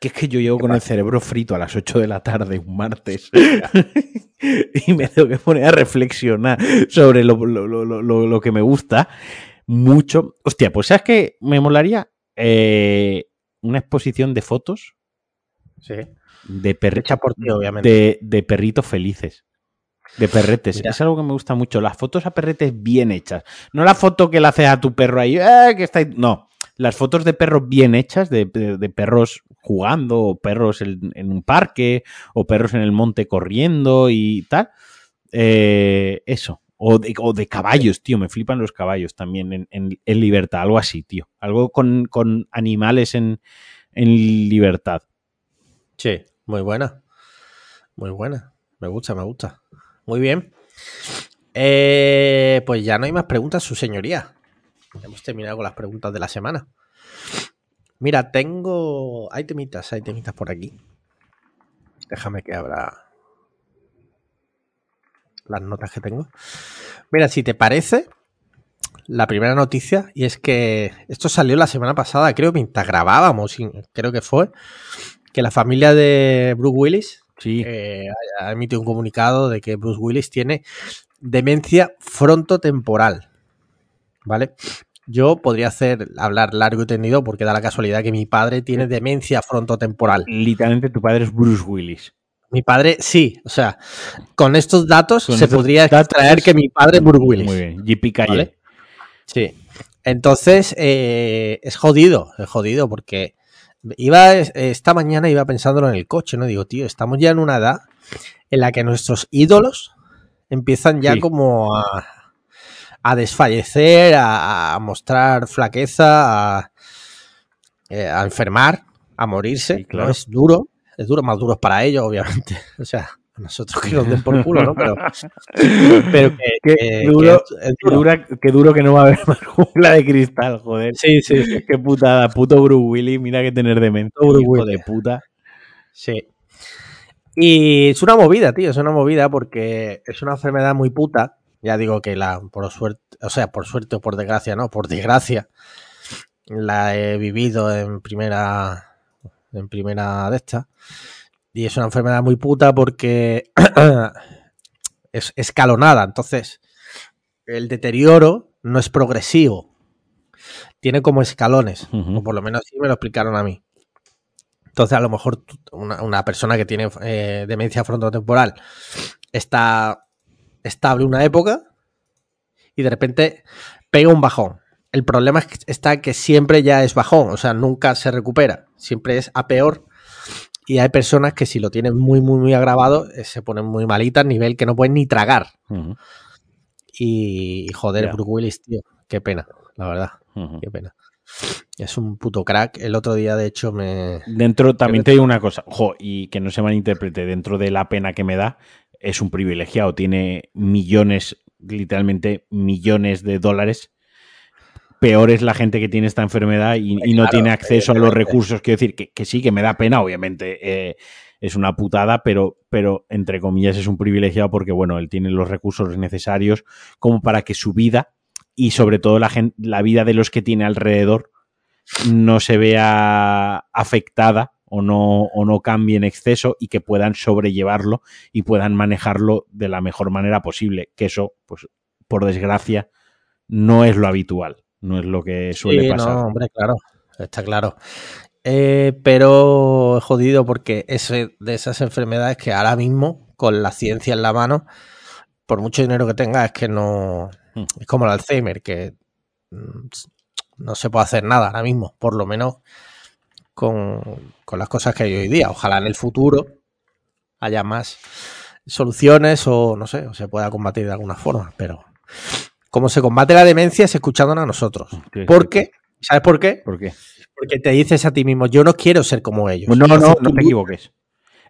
S2: Que es que yo llego con el cerebro frito a las 8 de la tarde un martes (laughs) y me tengo que poner a reflexionar sobre lo, lo- lo- lo- que me gusta mucho. Hostia, pues ¿sabes qué? Me molaría Eh, una exposición de fotos
S1: Sí.
S2: de, per-
S1: Hecha por ti, obviamente.
S2: de, de perritos felices. De perretes.
S1: Mira.
S2: Es algo que me gusta mucho. Las fotos a perretes bien hechas. No la foto que le haces a tu perro ahí. "Eh, que está ahí". No. Las fotos de perros bien hechas, de, de- de perros jugando, o perros en, en un parque, o perros en el monte corriendo y tal. Eh, eso. O de, o de caballos, tío. Me flipan los caballos también en, en- en libertad. Algo así, tío. Algo con, con animales en, en libertad.
S1: Sí, muy buena. Muy buena. Me gusta, me gusta. Muy bien. Eh, pues ya no hay más preguntas, su señoría. Hemos terminado con las preguntas de la semana. Mira, tengo. Hay temitas, hay temitas por aquí. Déjame que abra las notas que tengo. Mira, si te parece, la primera noticia, y es que esto salió la semana pasada, creo, mientras grabábamos, creo que fue, que la familia de Bruce Willis
S2: sí.
S1: eh, ha emitido un comunicado de que Bruce Willis tiene demencia frontotemporal. ¿Vale? Yo podría hacer hablar largo y tendido porque da la casualidad que mi padre tiene demencia frontotemporal.
S2: Literalmente tu padre es Bruce Willis.
S1: Mi padre, sí. O sea, con estos datos
S2: Con
S1: se
S2: estos
S1: podría
S2: datos-
S1: extraer que mi padre es Bruce Willis.
S2: Muy bien. JP Calle.
S1: ¿vale? Sí. Entonces, eh, es jodido, es jodido porque iba esta mañana iba pensándolo en el coche, ¿no? Digo, tío, estamos ya en una edad en la que nuestros ídolos empiezan ya
S2: Sí.
S1: como a, a desfallecer, a, a mostrar flaqueza, a, eh, a enfermar, a morirse.
S2: Sí, claro.
S1: ¿no? Es duro, es duro, más duro para ellos, obviamente. (laughs) O sea, nosotros que nos den por culo, ¿no? Pero, (laughs) pero que,
S2: Qué
S1: que-
S2: duro,
S1: que es- es
S2: Qué,
S1: duro.
S2: dura- qué duro que no va a haber (laughs) más jungla de cristal, joder.
S1: Sí, sí, sí.
S2: Qué putada, puto Bruce Willis, mira que tener
S1: Bruce
S2: hijo de puta.
S1: Sí. Y es una movida, tío, es una movida porque es una enfermedad muy puta. Ya digo que la, por suerte, o sea, por suerte o por desgracia, no, por desgracia, la he vivido en primera, en primera de esta. Y es una enfermedad muy puta porque (clears throat) es escalonada. Entonces, el deterioro no es progresivo. Tiene como escalones. O por lo menos así me lo explicaron a mí. Entonces, a lo mejor una, una persona que tiene eh, demencia frontotemporal está estable una época y de repente pega un bajón. El problema está que siempre ya es bajón, o sea, nunca se recupera, siempre es a peor. Y hay personas que si lo tienen muy, muy, muy agravado, eh, se ponen muy malitas, nivel que no pueden ni tragar. Y, y joder. Bruce Willis, tío, qué pena, la verdad, qué pena. Es un puto crack. El otro día, de hecho, me,
S2: Dentro, también te digo una cosa, ojo, y que no se malinterprete, dentro de la pena que me da, es un privilegiado, tiene millones, literalmente millones de dólares. Peor es la gente que tiene esta enfermedad y, y no
S1: Claro,
S2: tiene acceso a los recursos. Quiero decir, que, que sí, que me da pena, obviamente. eh, es una putada, pero, pero entre comillas es un privilegiado porque, bueno, él tiene los recursos necesarios como para que su vida y sobre todo la, gen- la vida de los que tiene alrededor no se vea afectada o no, o no cambie en exceso y que puedan sobrellevarlo y puedan manejarlo de la mejor manera posible. Que eso, pues, por desgracia, no es lo habitual, no es lo que suele
S1: Sí,
S2: pasar.
S1: No, hombre, claro, está claro. Eh, pero jodido porque es de esas enfermedades que ahora mismo, con la ciencia en la mano, por mucho dinero que tenga, es que no.
S2: Hmm.
S1: Es como el Alzheimer, que mm, no se puede hacer nada ahora mismo, por lo menos con, con las cosas que hay hoy día. Ojalá en el futuro haya más soluciones o no sé, o se pueda combatir de alguna forma, pero como se combate la demencia es escuchándonos a nosotros.
S2: Sí,
S1: ¿Por qué? ¿Sabes por qué?
S2: ¿Por qué?
S1: Porque te dices a ti mismo, yo no quiero ser como ellos.
S2: No, no, no, no te equivoques.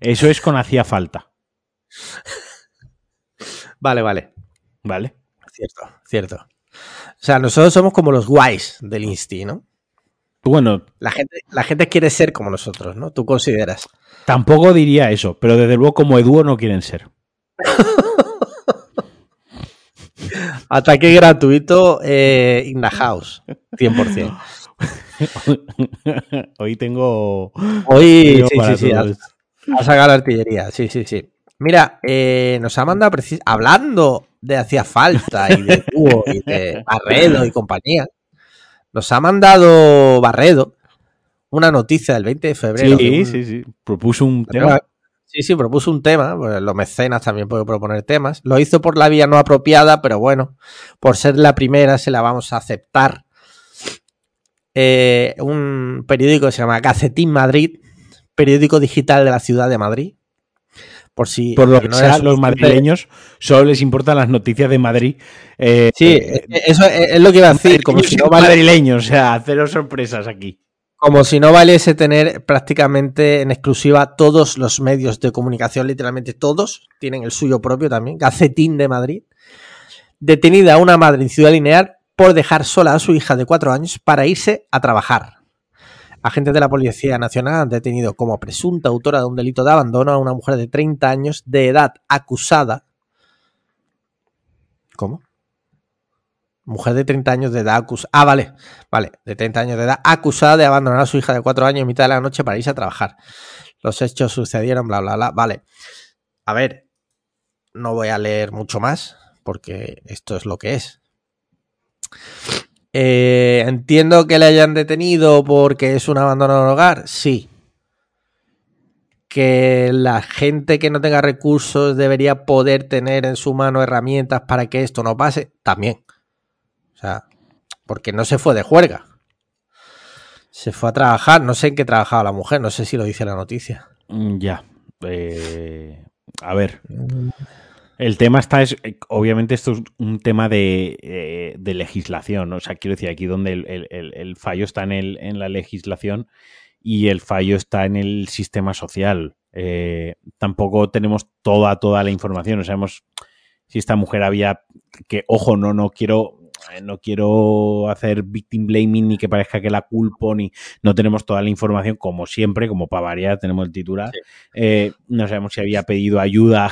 S2: Eso es con hacía falta, (laughs)
S1: Vale, vale.
S2: ¿vale?
S1: Cierto, cierto. O sea, nosotros somos como los guays del Insti, ¿no?
S2: Bueno,
S1: La gente, la gente quiere ser como nosotros, ¿no? Tú consideras.
S2: tampoco diría eso, pero desde luego como Eduo no quieren ser. (laughs)
S1: Ataque gratuito eh, in the house. 100%. (laughs)
S2: Hoy tengo...
S1: Hoy,
S2: tengo
S1: sí, sí, sí. sacado la artillería, sí, sí, sí. Mira, eh, nos ha mandado precis- hablando de hacía falta y de dúo y de Barredo y compañía. Nos ha mandado Barredo una noticia del 20 de febrero.
S2: Sí,
S1: un-
S2: sí, sí. Propuso un tema.
S1: Sí, sí, propuso un tema. pues, los mecenas también pueden proponer temas. Lo hizo por la vía no apropiada, pero bueno, por ser la primera se la vamos a aceptar. Eh, un periódico que se llama Gacetín Madrid, periódico digital de la ciudad de Madrid. Por si
S2: Por lo que
S1: no
S2: sea, los madrileños solo les importan las noticias de Madrid. Eh,
S1: Sí,
S2: eh,
S1: eso es es lo que iba a decir. Como si no
S2: madrileños, o sea, cero sorpresas aquí.
S1: Como si no valiese tener prácticamente en exclusiva todos los medios de comunicación, literalmente todos, tienen el suyo propio también, Gacetín de Madrid. Detenida una madre en Ciudad Lineal por dejar sola a su hija de cuatro años para irse a trabajar. Agentes de la Policía Nacional han detenido como presunta autora de un delito de abandono a una mujer de 30 años de edad acusada. ¿Cómo? Mujer de 30 años de edad acusada. Ah, vale, vale, de 30 años de edad acusada de abandonar a su hija de 4 años en mitad de la noche para irse a trabajar. Los hechos sucedieron, bla, bla, bla. Vale. A ver, no voy a leer mucho más porque esto es lo que es. Eh, entiendo que le hayan detenido porque es un abandono del hogar, sí. Que la gente que no tenga recursos debería poder tener en su mano herramientas para que esto no pase, también. O sea, porque no se fue de juerga. Se fue a trabajar, no sé en qué trabajaba la mujer, no sé si lo dice la noticia.
S2: Mm, ya. Eh, a ver. El tema está, es, obviamente esto es un tema de, de legislación, o sea, quiero decir, aquí donde el, el, el fallo está en, el, en la legislación y el fallo está en el sistema social. Eh, tampoco tenemos toda, toda la información, no sabemos si esta mujer había, que, ojo, no, no quiero eh, no quiero hacer victim blaming ni que parezca que la culpo, ni no tenemos toda la información, como siempre, como para variar, tenemos el titular. Eh, no sabemos si había pedido ayuda,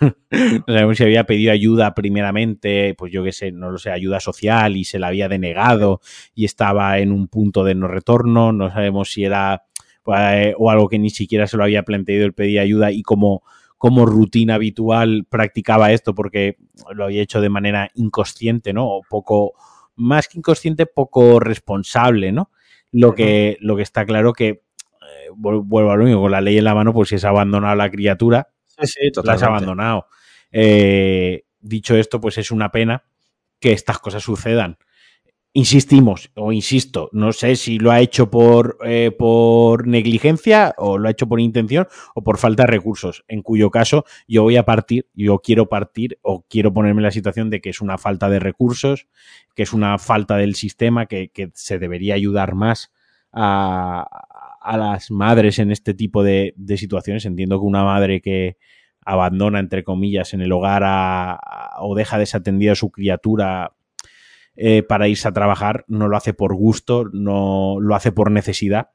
S2: (laughs) no sabemos si había pedido ayuda primeramente, pues yo qué sé, no lo sé, ayuda social y se la había denegado y estaba en un punto de no retorno, no sabemos si era pues, o algo que ni siquiera se lo había planteado el pedir ayuda y como como rutina habitual practicaba esto porque lo había hecho de manera inconsciente, ¿no? O poco, más que inconsciente, poco responsable, ¿no? Lo que, lo que está claro que, eh, vuelvo a lo mismo, con la ley en la mano, pues si has abandonado a la criatura,
S1: sí, sí,
S2: la has abandonado. Eh, dicho esto, pues es una pena que estas cosas sucedan insistimos, o insisto, no sé si lo ha hecho por, eh, por negligencia o lo ha hecho por intención o por falta de recursos, en cuyo caso yo voy a partir, yo quiero partir o quiero ponerme en la situación de que es una falta de recursos, que es una falta del sistema, que, que se debería ayudar más a, a, las madres en este tipo de, de, situaciones. Entiendo que una madre que abandona, entre comillas, en el hogar a, o deja desatendida a su criatura eh, para irse a trabajar, no lo hace por gusto, no lo hace por necesidad,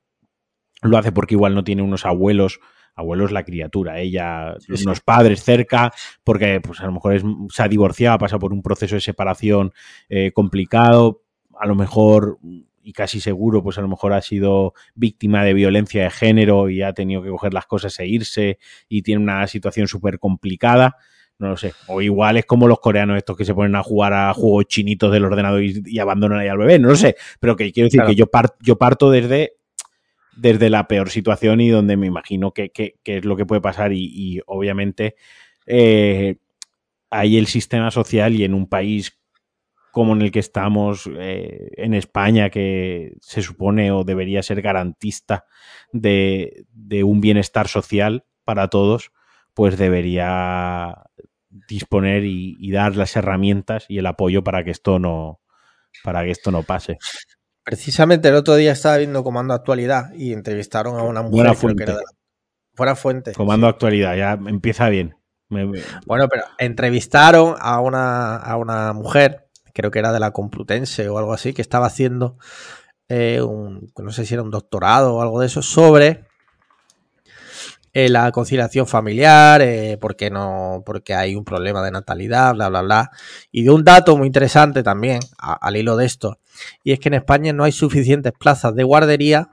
S2: lo hace porque igual no tiene unos abuelos, abuelos la criatura, ella, sí, unos padres cerca, porque pues a lo mejor es, se ha divorciado, pasa por un proceso de separación eh, complicado, a lo mejor y casi seguro, pues a lo mejor ha sido víctima de violencia de género y ha tenido que coger las cosas e irse y tiene una situación súper complicada no lo sé. O igual es como los coreanos estos que se ponen a jugar a juegos chinitos del ordenador y, y abandonan ahí al bebé. No lo sé. Pero que quiero decir claro. que yo, par, yo parto desde, desde la peor situación y donde me imagino que, que, que es lo que puede pasar. Y, y obviamente eh, ahí el sistema social y en un país como en el que estamos eh, en España, que se supone o debería ser garantista de, de un bienestar social para todos, pues debería disponer y, y, dar las herramientas y el apoyo para que esto no para que esto no pase.
S1: Precisamente el otro día estaba viendo Comando Actualidad y entrevistaron a una mujer
S2: Buena fuente.
S1: que era de la... Buena fuente.
S2: Comando sí. Actualidad, ya empieza bien. Me...
S1: Bueno, pero entrevistaron a una, a una mujer, creo que era de la Complutense o algo así, que estaba haciendo eh, un, no sé si era un doctorado o algo de eso, sobre eh, la conciliación familiar, eh, porque no, porque hay un problema de natalidad, bla, bla, bla. Y de un dato muy interesante también, al hilo de esto, y es que en España no hay suficientes plazas de guardería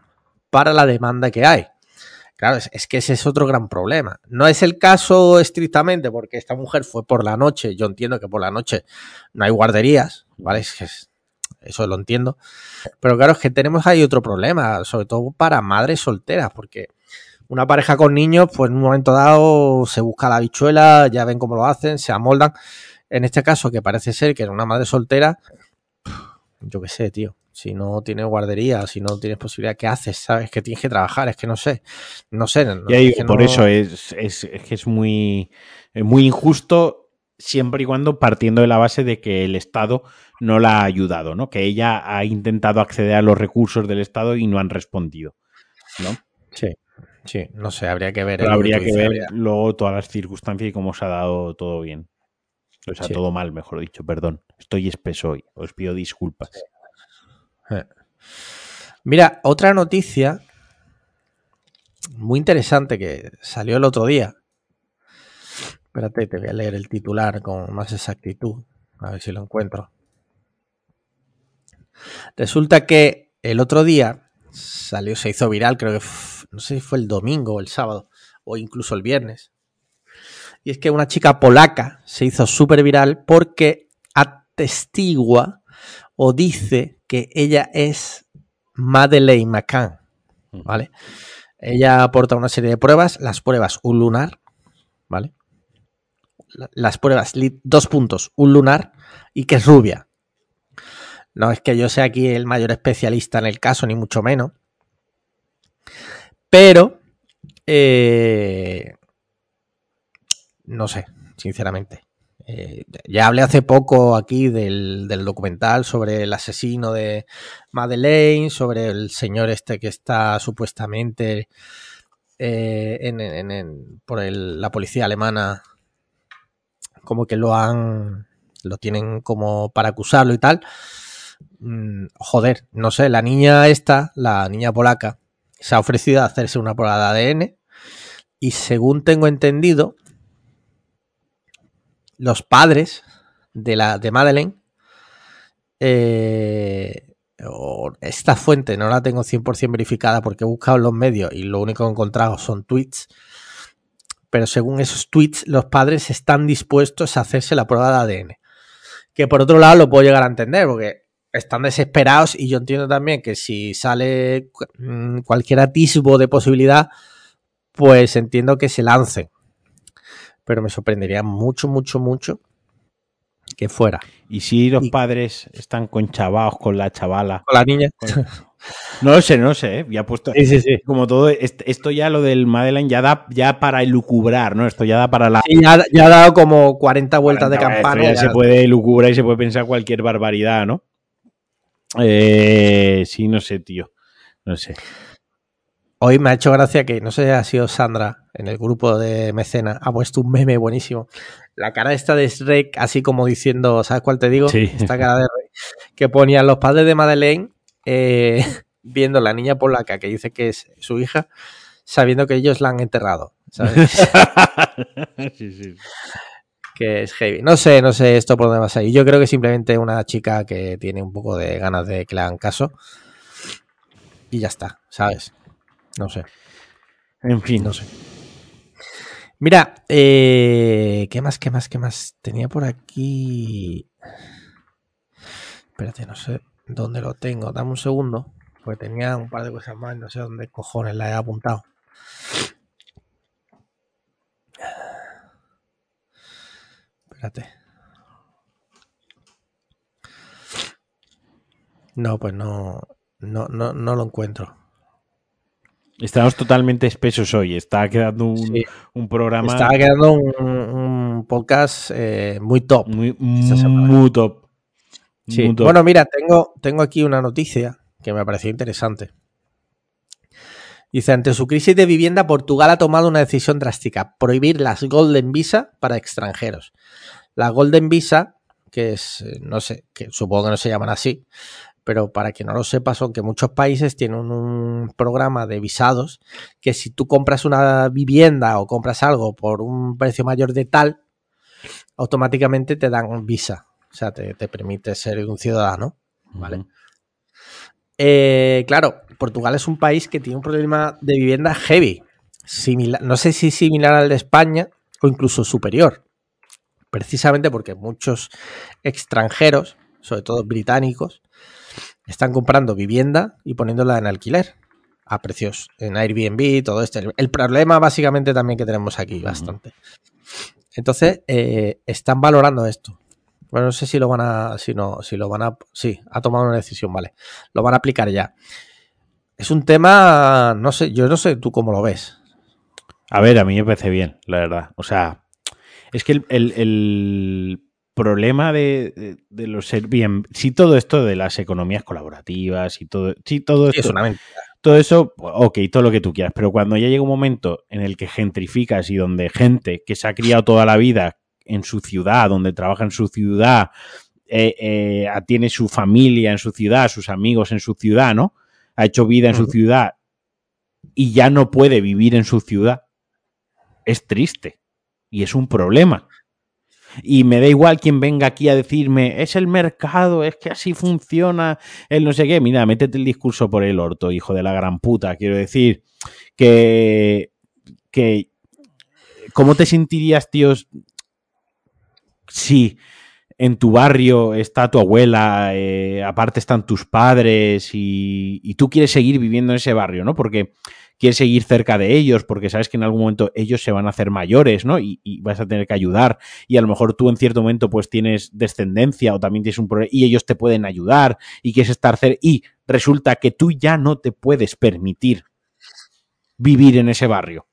S1: para la demanda que hay. Claro, es, que ese es otro gran problema. No es el caso estrictamente porque esta mujer fue por la noche. Yo entiendo que por la noche no hay guarderías, ¿vale? Es es, eso lo entiendo. Pero claro, es que tenemos ahí otro problema, sobre todo para madres solteras, porque una pareja con niños, pues en un momento dado se busca la bichuela, ya ven cómo lo hacen, se amoldan. En este caso, que parece ser que era una madre soltera, yo qué sé, tío. Si no tienes guardería, si no tienes posibilidad, ¿qué haces? ¿Sabes? Que tienes que trabajar, es que no sé. No sé. No,
S2: ya digo,
S1: es que
S2: por
S1: no...
S2: eso es, es, es, que es muy, es muy injusto siempre y cuando partiendo de la base de que el Estado no la ha ayudado, ¿no? Que ella ha intentado acceder a los recursos del Estado y no han respondido, ¿no?
S1: Sí, sí, no sé, habría que ver.
S2: Pero habría que ver luego todas las circunstancias y cómo se ha dado todo bien. O sea, todo mal, mejor dicho, perdón. Estoy espeso hoy, os pido disculpas.
S1: Eh. Mira, otra noticia muy interesante que salió el otro día. Espérate, te voy a leer el titular con más exactitud, a ver si lo encuentro. Resulta que el otro día salió, se hizo viral, creo que no sé si fue el domingo o el sábado, o incluso el viernes. Y es que una chica polaca se hizo súper viral porque atestigua o dice que ella es Madeleine McCann. ¿Vale? Ella aporta una serie de pruebas, las pruebas un lunar, ¿vale? Las pruebas, dos puntos, un lunar y que es rubia. No es que yo sea aquí el mayor especialista en el caso, ni mucho menos. Pero, eh, no sé, sinceramente. Eh, ya hablé hace poco aquí del, documental sobre el asesino de Madeleine, sobre el señor este que está supuestamente eh, por la policía alemana, como que lo han, lo tienen como para acusarlo y tal. Mm, joder, no sé, la niña esta, la niña polaca, se ha ofrecido a hacerse una prueba de ADN y según tengo entendido, los padres de, la, de Madeleine, eh, esta fuente no la tengo 100% verificada porque he buscado en los medios y lo único que he encontrado son tweets, pero según esos tweets los padres están dispuestos a hacerse la prueba de ADN. Que por otro lado lo puedo llegar a entender porque están desesperados y yo entiendo también que si sale mm, cualquier atisbo de posibilidad, pues entiendo que se lancen pero me sorprendería mucho, mucho, mucho que fuera.
S2: ¿Y si los padres están conchavados con la chavala?
S1: Con la niña.
S2: No lo sé, no sé, ¿eh? ya puesto.
S1: Sí, sí, sí.
S2: Como todo, esto ya lo del Madeleine ya da ya para elucubrar, ¿no? Esto ya da para la.
S1: Sí, ya, ha dado como 40 vueltas de campana.
S2: Ya, se puede elucubrar y se puede pensar cualquier barbaridad, ¿no? Eh, sí, no sé, tío. No sé.
S1: Hoy me ha hecho gracia que, no sé si ha sido Sandra en el grupo de Mecena, ha puesto un meme buenísimo. La cara esta de Shrek, así como diciendo, ¿sabes cuál te digo?
S2: Sí.
S1: Esta cara de Shrek, que ponían los padres de Madeleine eh, (laughs) viendo la niña polaca que dice que es su hija, sabiendo que ellos la han enterrado. ¿sabes? (laughs) sí, sí. Que es heavy. No sé, no sé esto por dónde va a salir. Yo creo que simplemente una chica que tiene un poco de ganas de que le hagan caso. Y ya está, ¿sabes? No sé.
S2: En fin. No sé.
S1: Mira, eh, ¿qué más, qué más, qué más? Tenía por aquí... Espérate, no sé dónde lo tengo. Dame un segundo. Porque tenía un par de cosas más. No sé dónde cojones la he apuntado. No, pues no, no, no, no lo encuentro.
S2: Estamos totalmente espesos hoy. Está quedando un, programa.
S1: Está quedando un, podcast eh, muy top.
S2: Muy, muy top.
S1: Bueno, mira, tengo, tengo aquí una noticia que me pareció interesante. Dice, ante su crisis de vivienda, Portugal ha tomado una decisión drástica, prohibir las Golden Visa para extranjeros. La Golden Visa, que es, eh, no sé, que supongo que no se llaman así, pero para que no lo sepa, son que muchos países tienen un programa de visados que si tú compras una vivienda o compras algo por un precio mayor de tal, automáticamente te dan visa. O sea, te, permite ser un ciudadano. ¿Vale? Eh, claro, Portugal es un país que tiene un problema de vivienda heavy. Similar, no sé si similar al de España o incluso superior. Precisamente porque muchos extranjeros, sobre todo británicos, están comprando vivienda y poniéndola en alquiler a precios en Airbnb, todo esto. El problema básicamente también que tenemos aquí bastante. Entonces, eh, están valorando esto. Bueno, no sé si lo van a, si no, si lo van a, sí, ha tomado una decisión, vale. Lo van a aplicar ya. Es un tema, no sé, yo no sé tú cómo lo ves.
S2: A ver, a mí me parece bien, la verdad. O sea, Es que el, problema de, los Airbnb, si todo esto de las economías colaborativas y todo, si todo esto, todo eso, ok, todo lo que tú quieras, pero cuando ya llega un momento en el que gentrificas y donde gente que se ha criado toda la vida en su ciudad, donde trabaja en su ciudad, eh, eh, tiene su familia en su ciudad, sus amigos en su ciudad, ¿no? Ha hecho vida en su ciudad y ya no puede vivir en su ciudad, es triste y es un problema. Y me da igual quien venga aquí a decirme, es el mercado, es que así funciona, el no sé qué. Mira, métete el discurso por el orto, hijo de la gran puta. Quiero decir que, que ¿cómo te sentirías, tíos, si en tu barrio está tu abuela, eh, aparte están tus padres y, tú quieres seguir viviendo en ese barrio, ¿no? Porque quieres seguir cerca de ellos porque sabes que en algún momento ellos se van a hacer mayores, ¿no? Y, vas a tener que ayudar y a lo mejor tú en cierto momento pues tienes descendencia o también tienes un problema y ellos te pueden ayudar y quieres estar cerca y resulta que tú ya no te puedes permitir vivir en ese barrio.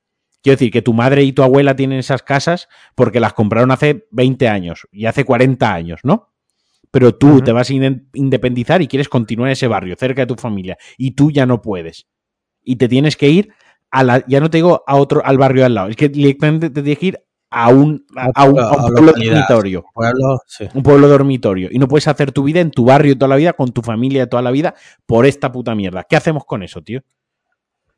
S2: Quiero decir que tu madre y tu abuela tienen esas casas porque las compraron hace 20 años y hace 40 años, ¿no? Pero tú te vas a independizar y quieres continuar en ese barrio, cerca de tu familia, y tú ya no puedes y te tienes que ir a la, ya no te digo a otro, al barrio al lado, es que directamente te tienes que ir a un, a, un, pueblo dormitorio. Un pueblo dormitorio. Y no puedes hacer tu vida en tu barrio toda la vida, con tu familia toda la vida, por esta puta mierda. ¿Qué hacemos con eso, tío?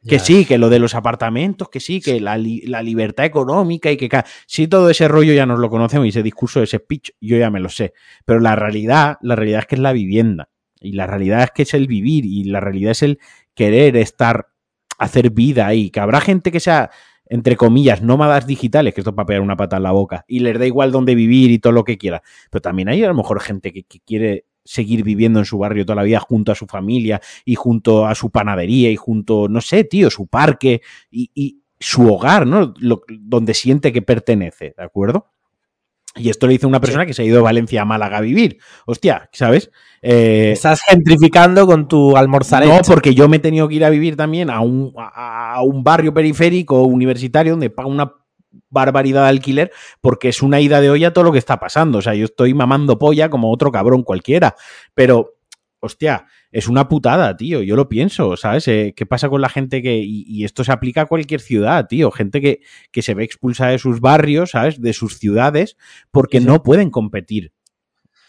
S2: Que sí, que lo de los apartamentos, que sí, que la, la, libertad económica y que... Sí, todo ese rollo ya nos lo conocemos y ese discurso, ese speech, yo ya me lo sé. Pero la realidad, la realidad es que es la vivienda. Y la realidad es que es el vivir y la realidad es el querer estar, hacer vida ahí. Que habrá gente que sea, entre comillas, nómadas digitales, que esto es para pegar una pata en la boca, y les da igual dónde vivir y todo lo que quiera. Pero también hay a lo mejor gente que, quiere seguir viviendo en su barrio toda la vida junto a su familia y junto a su panadería y junto, no sé, tío, su parque y, su hogar, ¿no? donde siente que pertenece, ¿de acuerdo? Y esto lo dice una persona que se ha ido de Valencia a Málaga a vivir. Hostia, ¿sabes?
S1: Eh, Estás gentrificando con tu almorzar.
S2: No, porque yo me he tenido que ir a vivir también a un, a un barrio periférico universitario donde pago una barbaridad de alquiler porque es una ida de olla todo lo que está pasando. O sea, yo estoy mamando polla como otro cabrón cualquiera. Pero, hostia, es una putada, tío. Yo lo pienso, ¿sabes? Eh, ¿Qué pasa con la gente que. Y, esto se aplica a cualquier ciudad, tío. Gente que, que, se ve expulsada de sus barrios, ¿sabes? De sus ciudades, porque no pueden competir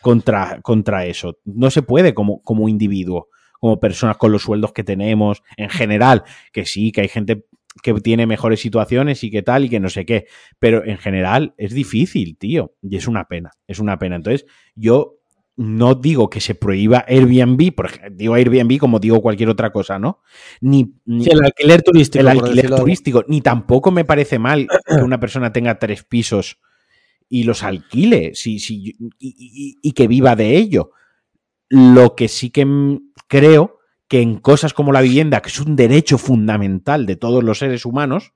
S2: contra, contra eso. No se puede como, como individuo, como personas con los sueldos que tenemos, en general. Que sí, que hay gente que tiene mejores situaciones y que tal y que no sé qué. Pero en general es difícil, tío. Y es una pena, es una pena. Entonces, yo no digo que se prohíba Airbnb, por ejemplo, digo Airbnb como digo cualquier otra cosa, ¿no? Ni,
S1: el alquiler turístico.
S2: El alquiler turístico. Ni tampoco me parece mal que una persona tenga tres pisos y los alquile si, si, y, y, que viva de ello. Lo que sí que creo que en cosas como la vivienda, que es un derecho fundamental de todos los seres humanos,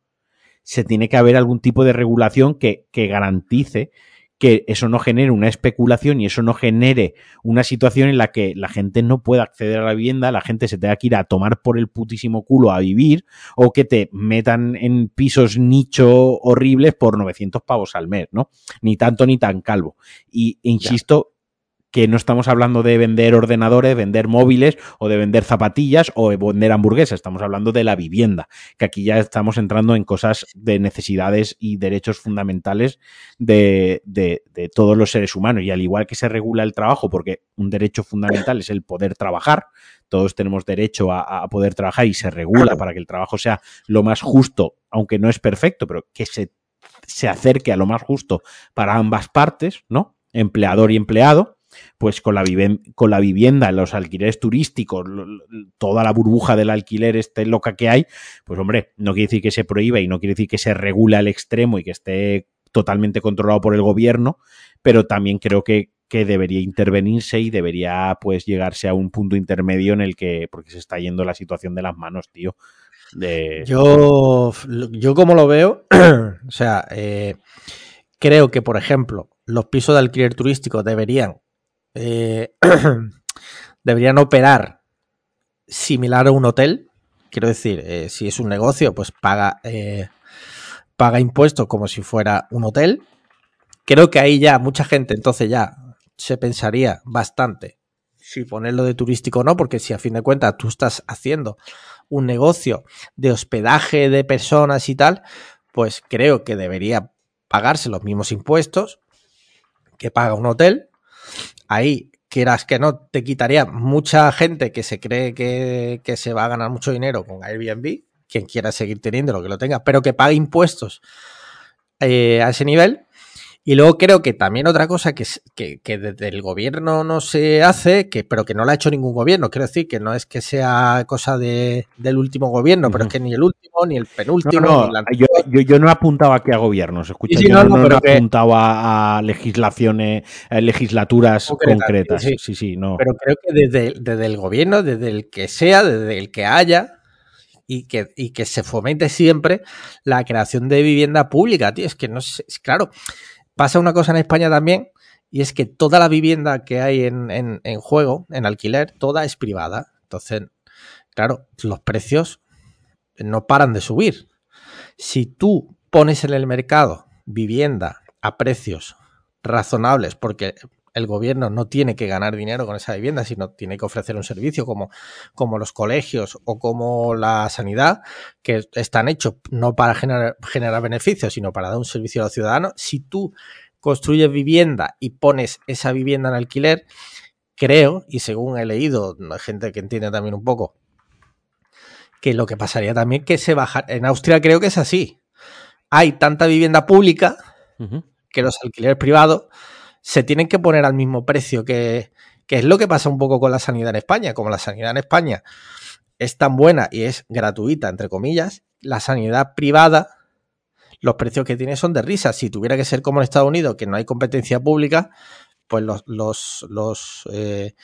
S2: se tiene que haber algún tipo de regulación que, que garantice que eso no genere una especulación y eso no genere una situación en la que la gente no pueda acceder a la vivienda, la gente se tenga que ir a tomar por el putísimo culo a vivir o que te metan en pisos nicho horribles por 900 pavos al mes, ¿no? Ni tanto ni tan calvo. Y insisto, que no estamos hablando de vender ordenadores, vender móviles o de vender zapatillas o de vender hamburguesas, estamos hablando de la vivienda, que aquí ya estamos entrando en cosas de necesidades y derechos fundamentales de, de, todos los seres humanos. Y al igual que se regula el trabajo, porque un derecho fundamental es el poder trabajar, todos tenemos derecho a, a poder trabajar y se regula para que el trabajo sea lo más justo, aunque no es perfecto, pero que se, se acerque a lo más justo para ambas partes, ¿no? Empleador y empleado pues con la, con la vivienda, los alquileres turísticos, toda la burbuja del alquiler este loca que hay, pues hombre, no quiere decir que se prohíba y no quiere decir que se regule al extremo y que esté totalmente controlado por el gobierno, pero también creo que, que debería intervenirse y debería pues llegarse a un punto intermedio en el que, porque se está yendo la situación de las manos, tío.
S1: Yo, yo como lo veo, (clears throat) o sea, eh, creo que, por ejemplo, los pisos de alquiler turístico deberían eh, (clears throat) deberían operar similar a un hotel. Quiero decir, eh, si es un negocio, pues paga, eh, paga impuestos como si fuera un hotel. creo que ahí ya mucha gente, entonces ya se pensaría bastante si ponerlo de turístico o no, porque si a fin de cuentas tú estás haciendo un negocio de hospedaje de personas y tal, pues creo que debería pagarse los mismos impuestos que paga un hotel. Ahí, quieras que no, te quitaría mucha gente que se cree que, que se va a ganar mucho dinero con Airbnb, quien quiera seguir teniendo lo que lo tenga, pero que pague impuestos eh, a ese nivel y luego creo que también otra cosa que, que, que, desde el gobierno no se hace, que, pero que no la ha hecho ningún gobierno, quiero decir que no es que sea cosa de, del último gobierno, uh -huh. pero es que ni el último, ni el penúltimo.
S2: No, no,
S1: ni la...
S2: yo, yo, yo, no he apuntado aquí a gobiernos, escucha, sí, sí, yo no, no, no apuntado a, a, legislaciones, a legislaturas concretas. concretas. Sí, sí, sí, no.
S1: Pero creo que desde, desde el gobierno, desde el que sea, desde el que haya, y que, y que, se fomente siempre la creación de vivienda pública, tío. Es que no sé, es, claro, pasa una cosa en España también, y es que toda la vivienda que hay en, en, juego, en alquiler, toda es privada. Entonces, claro, los precios no paran de subir. Si tú pones en el mercado vivienda a precios razonables, porque el gobierno no tiene que ganar dinero con esa vivienda, sino tiene que ofrecer un servicio como, como los colegios o como la sanidad, que están hechos no para generar, generar beneficios, sino para dar un servicio a los ciudadanos. Si tú construyes vivienda y pones esa vivienda en alquiler, creo, y según he leído, gente que entiende también un poco, que lo que pasaría también que se baja. En Austria creo que es así. Hay tanta vivienda pública uh -huh. que los alquileres privados se tienen que poner al mismo precio que, que es lo que pasa un poco con la sanidad en España. Como la sanidad en España es tan buena y es gratuita, entre comillas, la sanidad privada, los precios que tiene son de risa. Si tuviera que ser como en Estados Unidos, que no hay competencia pública, pues los, los, los, eh,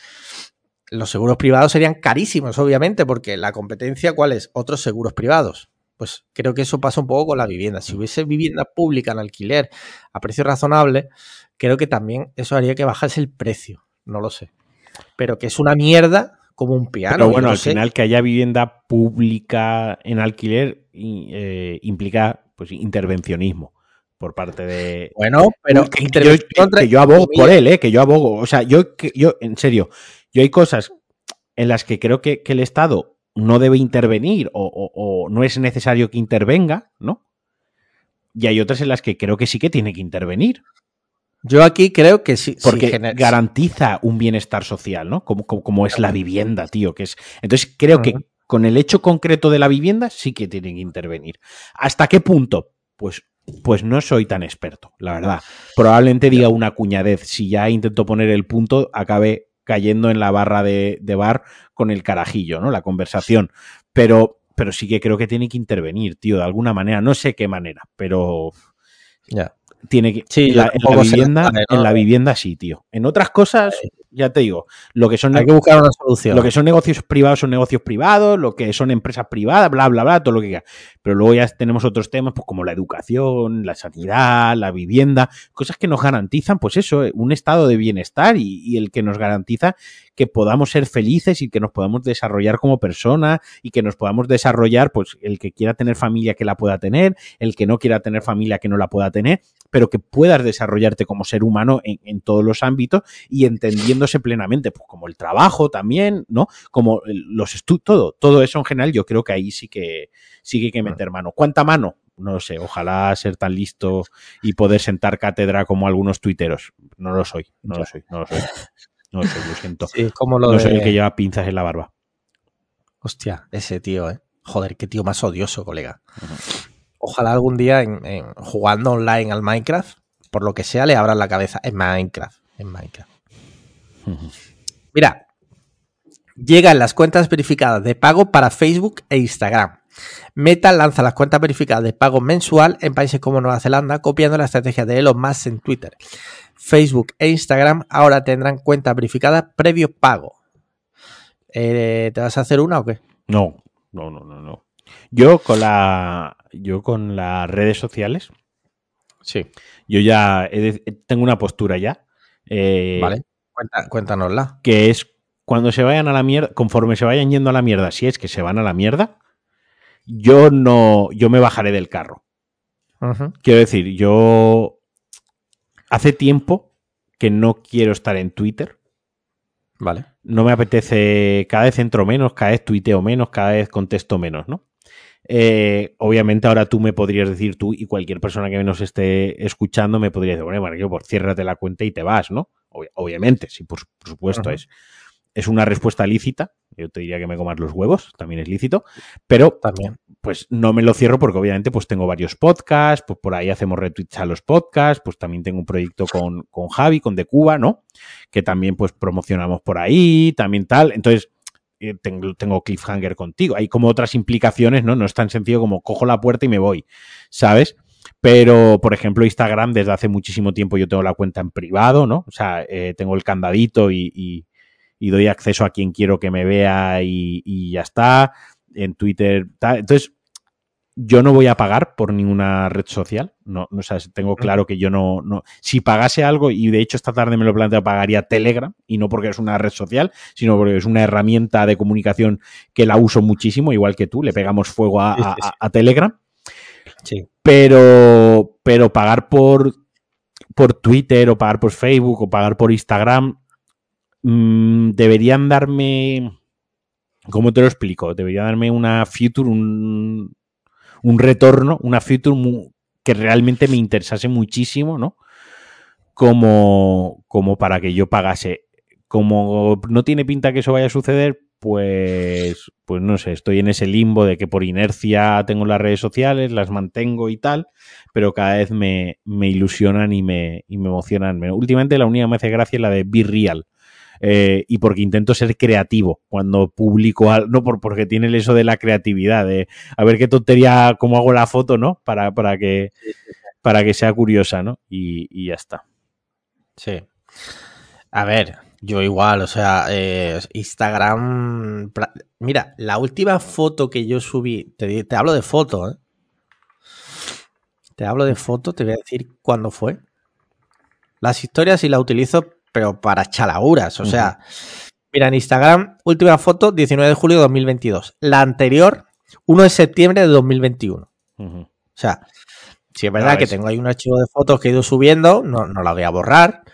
S1: los seguros privados serían carísimos, obviamente, porque la competencia, ¿cuál es? Otros seguros privados. Pues creo que eso pasa un poco con la vivienda. Si hubiese vivienda pública en alquiler a precio razonable, creo que también eso haría que bajase el precio. No lo sé. Pero que es una mierda como un piano.
S2: Pero bueno, al sé. final que haya vivienda pública en alquiler eh, implica pues intervencionismo por parte de
S1: bueno pero
S2: que, yo, que yo, abogo por él eh que yo abogo o sea yo que yo en serio yo hay cosas en las que creo que, que el estado no debe intervenir o, o, o, no es necesario que intervenga no y hay otras en las que creo que sí que tiene que intervenir
S1: yo aquí creo que sí.
S2: Porque
S1: sí,
S2: garantiza un bienestar social, ¿no? Como, como, como, es la vivienda, tío. Que es. Entonces, creo uh -huh. que con el hecho concreto de la vivienda sí que tienen que intervenir. ¿Hasta qué punto? Pues, pues no soy tan experto, la verdad. Probablemente diga una cuñadez. Si ya intento poner el punto, acabe cayendo en la barra de, de bar con el carajillo, ¿no? La conversación. Pero, pero sí que creo que tiene que intervenir, tío, de alguna manera. No sé qué manera, pero.
S1: Ya
S2: tiene que sí, en, la, en la vivienda en la vivienda sí tío. En otras cosas ya te digo lo que son
S1: hay que buscar una solución.
S2: lo que son negocios privados son negocios privados lo que son empresas privadas bla bla bla todo lo que quieras. Pero luego ya tenemos otros temas pues como la educación la sanidad la vivienda cosas que nos garantizan pues eso un estado de bienestar y, y el que nos garantiza que podamos ser felices y que nos podamos desarrollar como persona y que nos podamos desarrollar, pues el que quiera tener familia que la pueda tener, el que no quiera tener familia que no la pueda tener, pero que puedas desarrollarte como ser humano en, en todos los ámbitos y entendiéndose plenamente, pues como el trabajo también, ¿no? Como los estudios, todo, todo eso en general, yo creo que ahí sí que sí que hay que meter mano. ¿Cuánta mano? no lo sé, ojalá ser tan listo y poder sentar cátedra como algunos tuiteros. No lo soy, no lo soy, no lo soy. No lo, sé, lo siento.
S1: Sí, como lo
S2: no
S1: de...
S2: soy el que lleva pinzas en la barba.
S1: Hostia, ese tío, ¿eh? Joder, qué tío más odioso, colega. Ojalá algún día en, en, jugando online al Minecraft, por lo que sea, le abran la cabeza. En Minecraft, en Minecraft. Mira, llegan las cuentas verificadas de pago para Facebook e Instagram. Meta lanza las cuentas verificadas de pago mensual en países como Nueva Zelanda, copiando la estrategia de Elon Musk en Twitter. Facebook e Instagram ahora tendrán cuentas verificadas previo pago. Eh, ¿Te vas a hacer una o qué?
S2: No, no, no, no, no. Yo con la, yo con las redes sociales,
S1: sí,
S2: yo ya he, tengo una postura ya.
S1: Eh, vale, Cuenta, cuéntanosla.
S2: Que es cuando se vayan a la mierda, conforme se vayan yendo a la mierda, si es que se van a la mierda, yo no, yo me bajaré del carro. Uh -huh. Quiero decir, yo hace tiempo que no quiero estar en Twitter.
S1: Vale.
S2: No me apetece, cada vez entro menos, cada vez tuiteo menos, cada vez contesto menos, ¿no? Eh, obviamente ahora tú me podrías decir tú y cualquier persona que nos esté escuchando me podría decir, bueno, Marquillo, pues ciérrate la cuenta y te vas, ¿no? Obviamente, sí, por, supuesto, es, es una respuesta lícita. Yo te diría que me comas los huevos, también es lícito, pero
S1: también.
S2: pues no me lo cierro porque obviamente pues tengo varios podcasts, pues por ahí hacemos retweets a los podcasts, pues también tengo un proyecto con, con Javi, con De Cuba, ¿no? Que también pues promocionamos por ahí, también tal. Entonces, eh, tengo, tengo cliffhanger contigo. Hay como otras implicaciones, ¿no? No es tan sencillo como cojo la puerta y me voy, ¿sabes? Pero, por ejemplo, Instagram, desde hace muchísimo tiempo yo tengo la cuenta en privado, ¿no? O sea, eh, tengo el candadito y, doy acceso a quien quiero que me vea y, ya está. En Twitter, Entonces, yo no voy a pagar por ninguna red social. No, no o sea, tengo claro que yo no, no. Si pagase algo, y de hecho esta tarde me lo planteo, pagaría Telegram, y no porque es una red social, sino porque es una herramienta de comunicación que la uso muchísimo, igual que tú, le pegamos fuego a, a Telegram.
S1: Sí.
S2: Pero, pero pagar por, por Twitter o pagar por Facebook o pagar por Instagram mm, deberían darme... ¿Cómo te lo explico? Debería darme una future, un, un retorno, una future que realmente me interesase muchísimo, ¿no? Como, como para que yo pagase. Como no tiene pinta que eso vaya a suceder, pues, pues no sé, estoy en ese limbo de que por inercia tengo las redes sociales, las mantengo y tal, pero cada vez me, ilusionan y me, y me emocionan. Últimamente la única me hace gracia es la de Be Real. Eh, y porque intento ser creativo cuando publico algo, no por, porque tiene eso de la creatividad, de a ver qué tontería, cómo hago la foto, ¿no? Para, para, que, para que sea curiosa, ¿no? Y, y ya está.
S1: Sí. A ver, yo igual, o sea, eh, Instagram. Mira, la última foto que yo subí, te, te hablo de foto, ¿eh? Te hablo de foto, te voy a decir cuándo fue. Las historias sí las utilizo, pero para chalaguras, o sea. Mira, en Instagram, última foto, 19 de julio de 2022. La anterior, 1 de septiembre de 2021. O sea, si es verdad que tengo ahí un archivo de fotos que he ido subiendo, no, no la voy a borrar,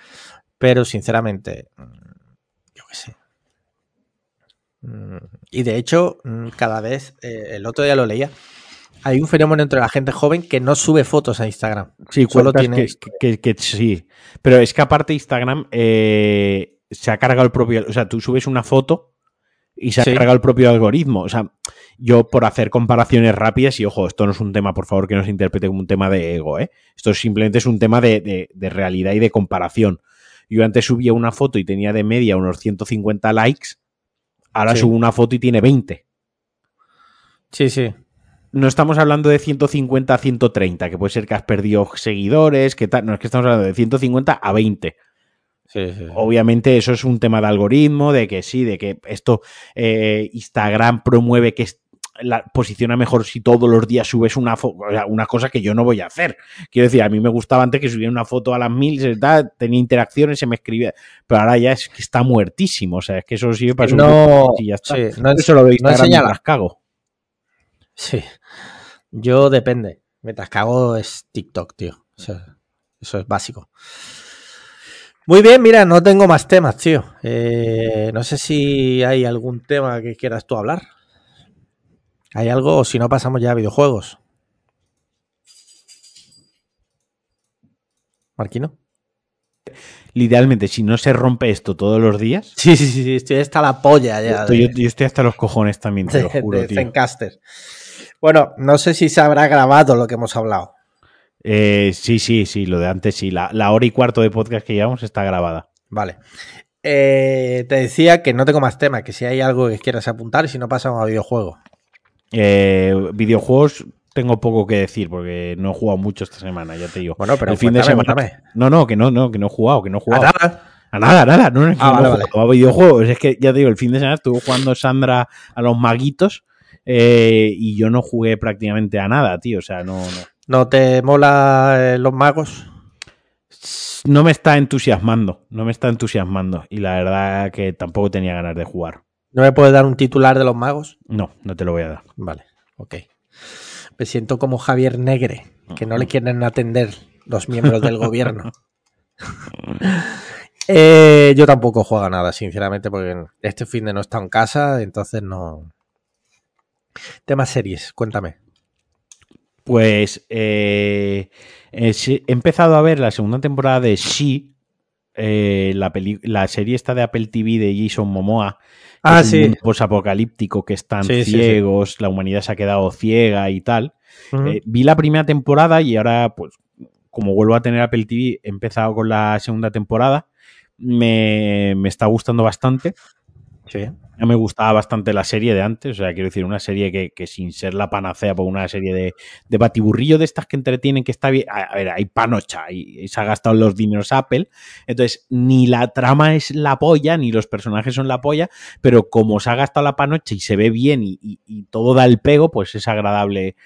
S1: pero sinceramente, Mm, y de hecho, mm, cada vez, eh, el otro día lo leía, hay un fenómeno entre la gente joven que no sube fotos a Instagram.
S2: Sí, solo tiene... Que, sí. Pero es que aparte Instagram eh, se ha cargado el propio... O sea, tú subes una foto y se ha cargado el propio algoritmo. O sea, yo por hacer comparaciones rápidas, y ojo, esto no es un tema, por favor, que no se interprete como un tema de ego, ¿eh? Esto simplemente es un tema de, de realidad y de comparación. Yo antes subía una foto y tenía de media unos 150 likes Ahora subo una foto y tiene 20.
S1: Sí, sí.
S2: No estamos hablando de 150 a 130, que puede ser que has perdido seguidores, que tal. No, es que estamos hablando de 150 a 20.
S1: Sí, sí,
S2: Obviamente eso es un tema de algoritmo, de que sí, de que esto eh, Instagram promueve que la, posiciona mejor si todos los días subes una foto, una cosa que yo no voy a hacer. Quiero decir, a mí me gustaba antes que subiera una foto a las mil, tenía interacciones, se me escribía, pero ahora ya es que está muertísimo, o sea, es que eso sirve para
S1: no, y ya está. no,
S2: eso lo veis no enseña cago.
S1: Sí, yo depende. Mientras cago es TikTok, tío. eso es básico. Muy bien, mira, no tengo más temas, tío. Eh, no sé si hay algún tema que quieras tú hablar. ¿Hay algo o si no pasamos ya a videojuegos? Marquino.
S2: Idealmente, si no se rompe esto todos los días.
S1: Sí, sí, sí, estoy hasta la polla ya.
S2: Yo estoy, hasta los cojones también, te lo (laughs) juro,
S1: Bueno, no sé si se habrá grabado lo que hemos hablado.
S2: Eh, sí, sí, sí, lo de antes sí. La, hora y cuarto de podcast que llevamos está grabada.
S1: Vale. Eh, te decía que no tengo más tema, que si hay algo que quieras apuntar si no pasamos a videojuego.
S2: Eh, videojuegos tengo poco que decir porque no he jugado mucho esta semana, ya te digo.
S1: Bueno, pero el fin de semana.
S2: No, no, que no, no, que no he jugado, que no he jugado.
S1: A nada.
S2: A nada, nada. No, es ah, a videojuegos. Es que ya te digo, el fin de semana estuvo jugando Sandra a los maguitos eh, y yo no jugué prácticamente a nada, tío. O sea, no. ¿No,
S1: ¿No te mola eh, los magos?
S2: No me está entusiasmando, no me está entusiasmando. Y la verdad que tampoco tenía ganas de jugar.
S1: ¿No me puedes dar un titular de los magos?
S2: No, no te lo voy a dar.
S1: Vale, ok. Me siento como Javier Negre, que no le quieren atender los miembros del gobierno. (laughs) Eh, yo tampoco juego a nada, sinceramente, porque este fin de no está en casa, entonces no. Temas series, cuéntame.
S2: Pues eh, eh, he empezado a ver la segunda temporada de She, eh, la, peli- la serie esta de Apple TV de Jason Momoa. que
S1: Ah,
S2: es un
S1: sí.
S2: mundo posapocalíptico que están
S1: Sí, sí, sí.
S2: ciegos, la humanidad se ha quedado ciega y tal. Eh, vi la primera temporada y ahora, pues, como vuelvo a tener Apple TV, he empezado con la segunda temporada. Me, me está gustando bastante. Ya me gustaba bastante la serie de antes, o sea, quiero decir, una serie que, que sin ser la panacea, por una serie de, de batiburrillo de estas que entretienen, que está bien. A, ver, hay panocha y, se ha gastado los dineros Apple. Entonces, ni la trama es la polla, ni los personajes son la polla, pero como se ha gastado la panocha y se ve bien y- y todo da el pego, pues es agradable.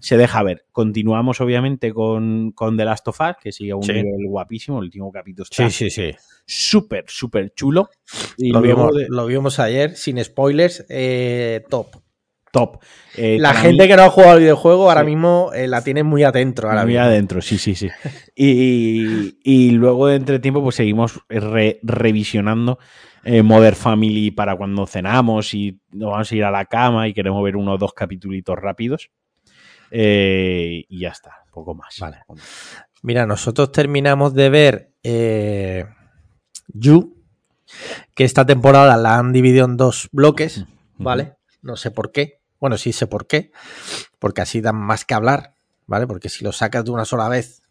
S2: Se deja ver. Continuamos, obviamente, con, con The Last of Us, que sigue a un
S1: Sí.
S2: nivel guapísimo. El último capítulo está
S1: Sí, sí, sí.
S2: súper, súper chulo. Y
S1: Lo vimos,
S2: de-
S1: lo vimos ayer, sin spoilers, eh, top.
S2: top. Eh,
S1: La gente que no ha jugado al videojuego ahora
S2: Sí.
S1: mismo eh, la tiene muy adentro. Ahora
S2: Muy
S1: mismo.
S2: adentro, sí, sí, sí. Y, y luego de entretiempo, pues seguimos re- revisionando eh, Modern Family para cuando cenamos y nos vamos a ir a la cama y queremos ver uno o dos capítulos rápidos. Eh, y ya está, poco más.
S1: Vale. Mira, nosotros terminamos de ver eh, You, que esta temporada la han dividido en dos bloques, ¿vale? No sé por qué. Bueno, sí sé por qué. Porque así dan más que hablar, ¿vale? Porque si lo sacas de una sola vez,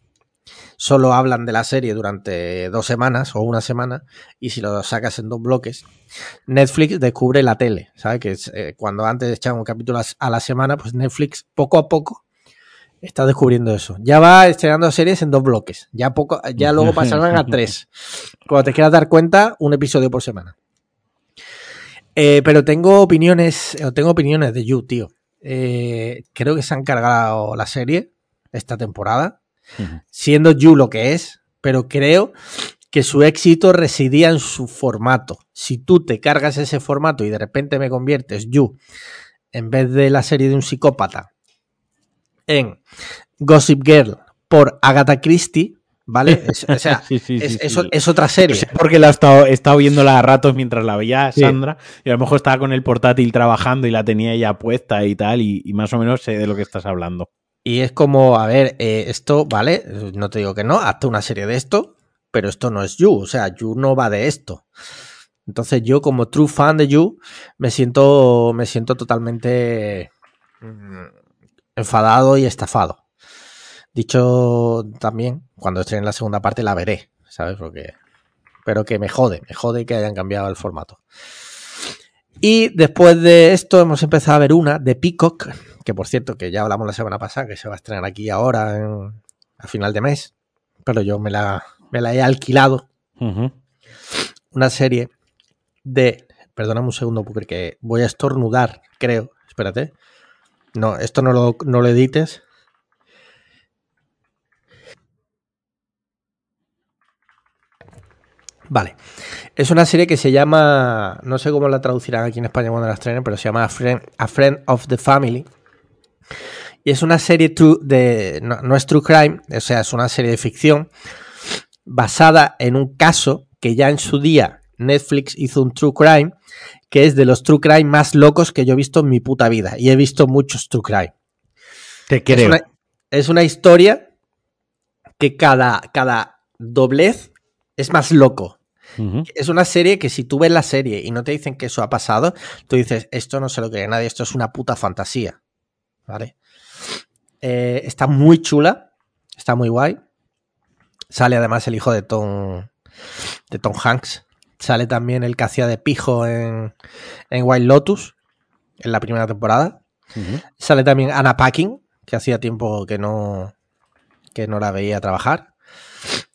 S1: solo hablan de la serie durante dos semanas o una semana. Y si lo sacas en dos bloques, Netflix descubre la tele, ¿sabes? Que es, eh, cuando antes echaban un capítulo a- la semana, pues Netflix poco a poco está descubriendo eso. Ya va estrenando series en dos bloques. Ya poco, ya (laughs) luego pasarán a tres. Cuando te quieras dar cuenta, un episodio por semana. Eh, pero tengo opiniones, eh, tengo opiniones de You, tío. Eh, creo que se han cargado la serie esta temporada, Siendo You lo que es, pero creo que su éxito residía en su formato. Si tú te cargas ese formato y de repente me conviertes You en vez de la serie de un psicópata en Gossip Girl por Agatha Christie, ¿vale? (laughs) Es, o sea,
S2: Sí, sí,
S1: es,
S2: sí,
S1: es-
S2: sí.
S1: es otra serie.
S2: Porque la he estado, he estado viéndola a ratos mientras la veía. Sandra y a lo mejor estaba con el portátil trabajando y la tenía ya puesta y tal y, y más o menos sé de lo que estás hablando.
S1: Y es como, a ver, eh, esto, ¿vale? No te digo que no, hazte una serie de esto, pero esto no es You, o sea, You no va de esto. Entonces yo como true fan de You me siento, me siento totalmente mm, enfadado y estafado. Dicho también, cuando esté en la segunda parte la veré, ¿sabes? Porque, pero que me jode, me jode que hayan cambiado el formato. Y después de esto hemos empezado a ver una de Peacock, que por cierto, que ya hablamos la semana pasada, que se va a estrenar aquí ahora en- a final de mes, pero yo me la, me la he alquilado, una serie de, perdóname un segundo porque voy a estornudar, creo, espérate, no, esto no lo, no lo edites. Vale, es una serie que se llama, no sé cómo la traducirán aquí en España cuando la estrenen, pero se llama A Friend, A Friend of the Family. Y es una serie true de. No, no es true crime, o sea, es una serie de ficción basada en un caso que ya en su día Netflix hizo un true crime, que es de los true crime más locos que yo he visto en mi puta vida. Y he visto muchos true crime.
S2: Te
S1: Es
S2: creo.
S1: una, es una historia que cada, cada doblez es más loco. Es una serie que si tú ves la serie y no te dicen que eso ha pasado, tú dices, esto no se lo cree nadie, esto es una puta fantasía. ¿Vale? Eh, está muy chula, está muy guay. Sale además el hijo de Tom, de Tom Hanks. Sale también el que hacía de pijo en, en Wild Lotus, en la primera temporada. Sale también Anna Packing, que hacía tiempo que no, que no la veía trabajar.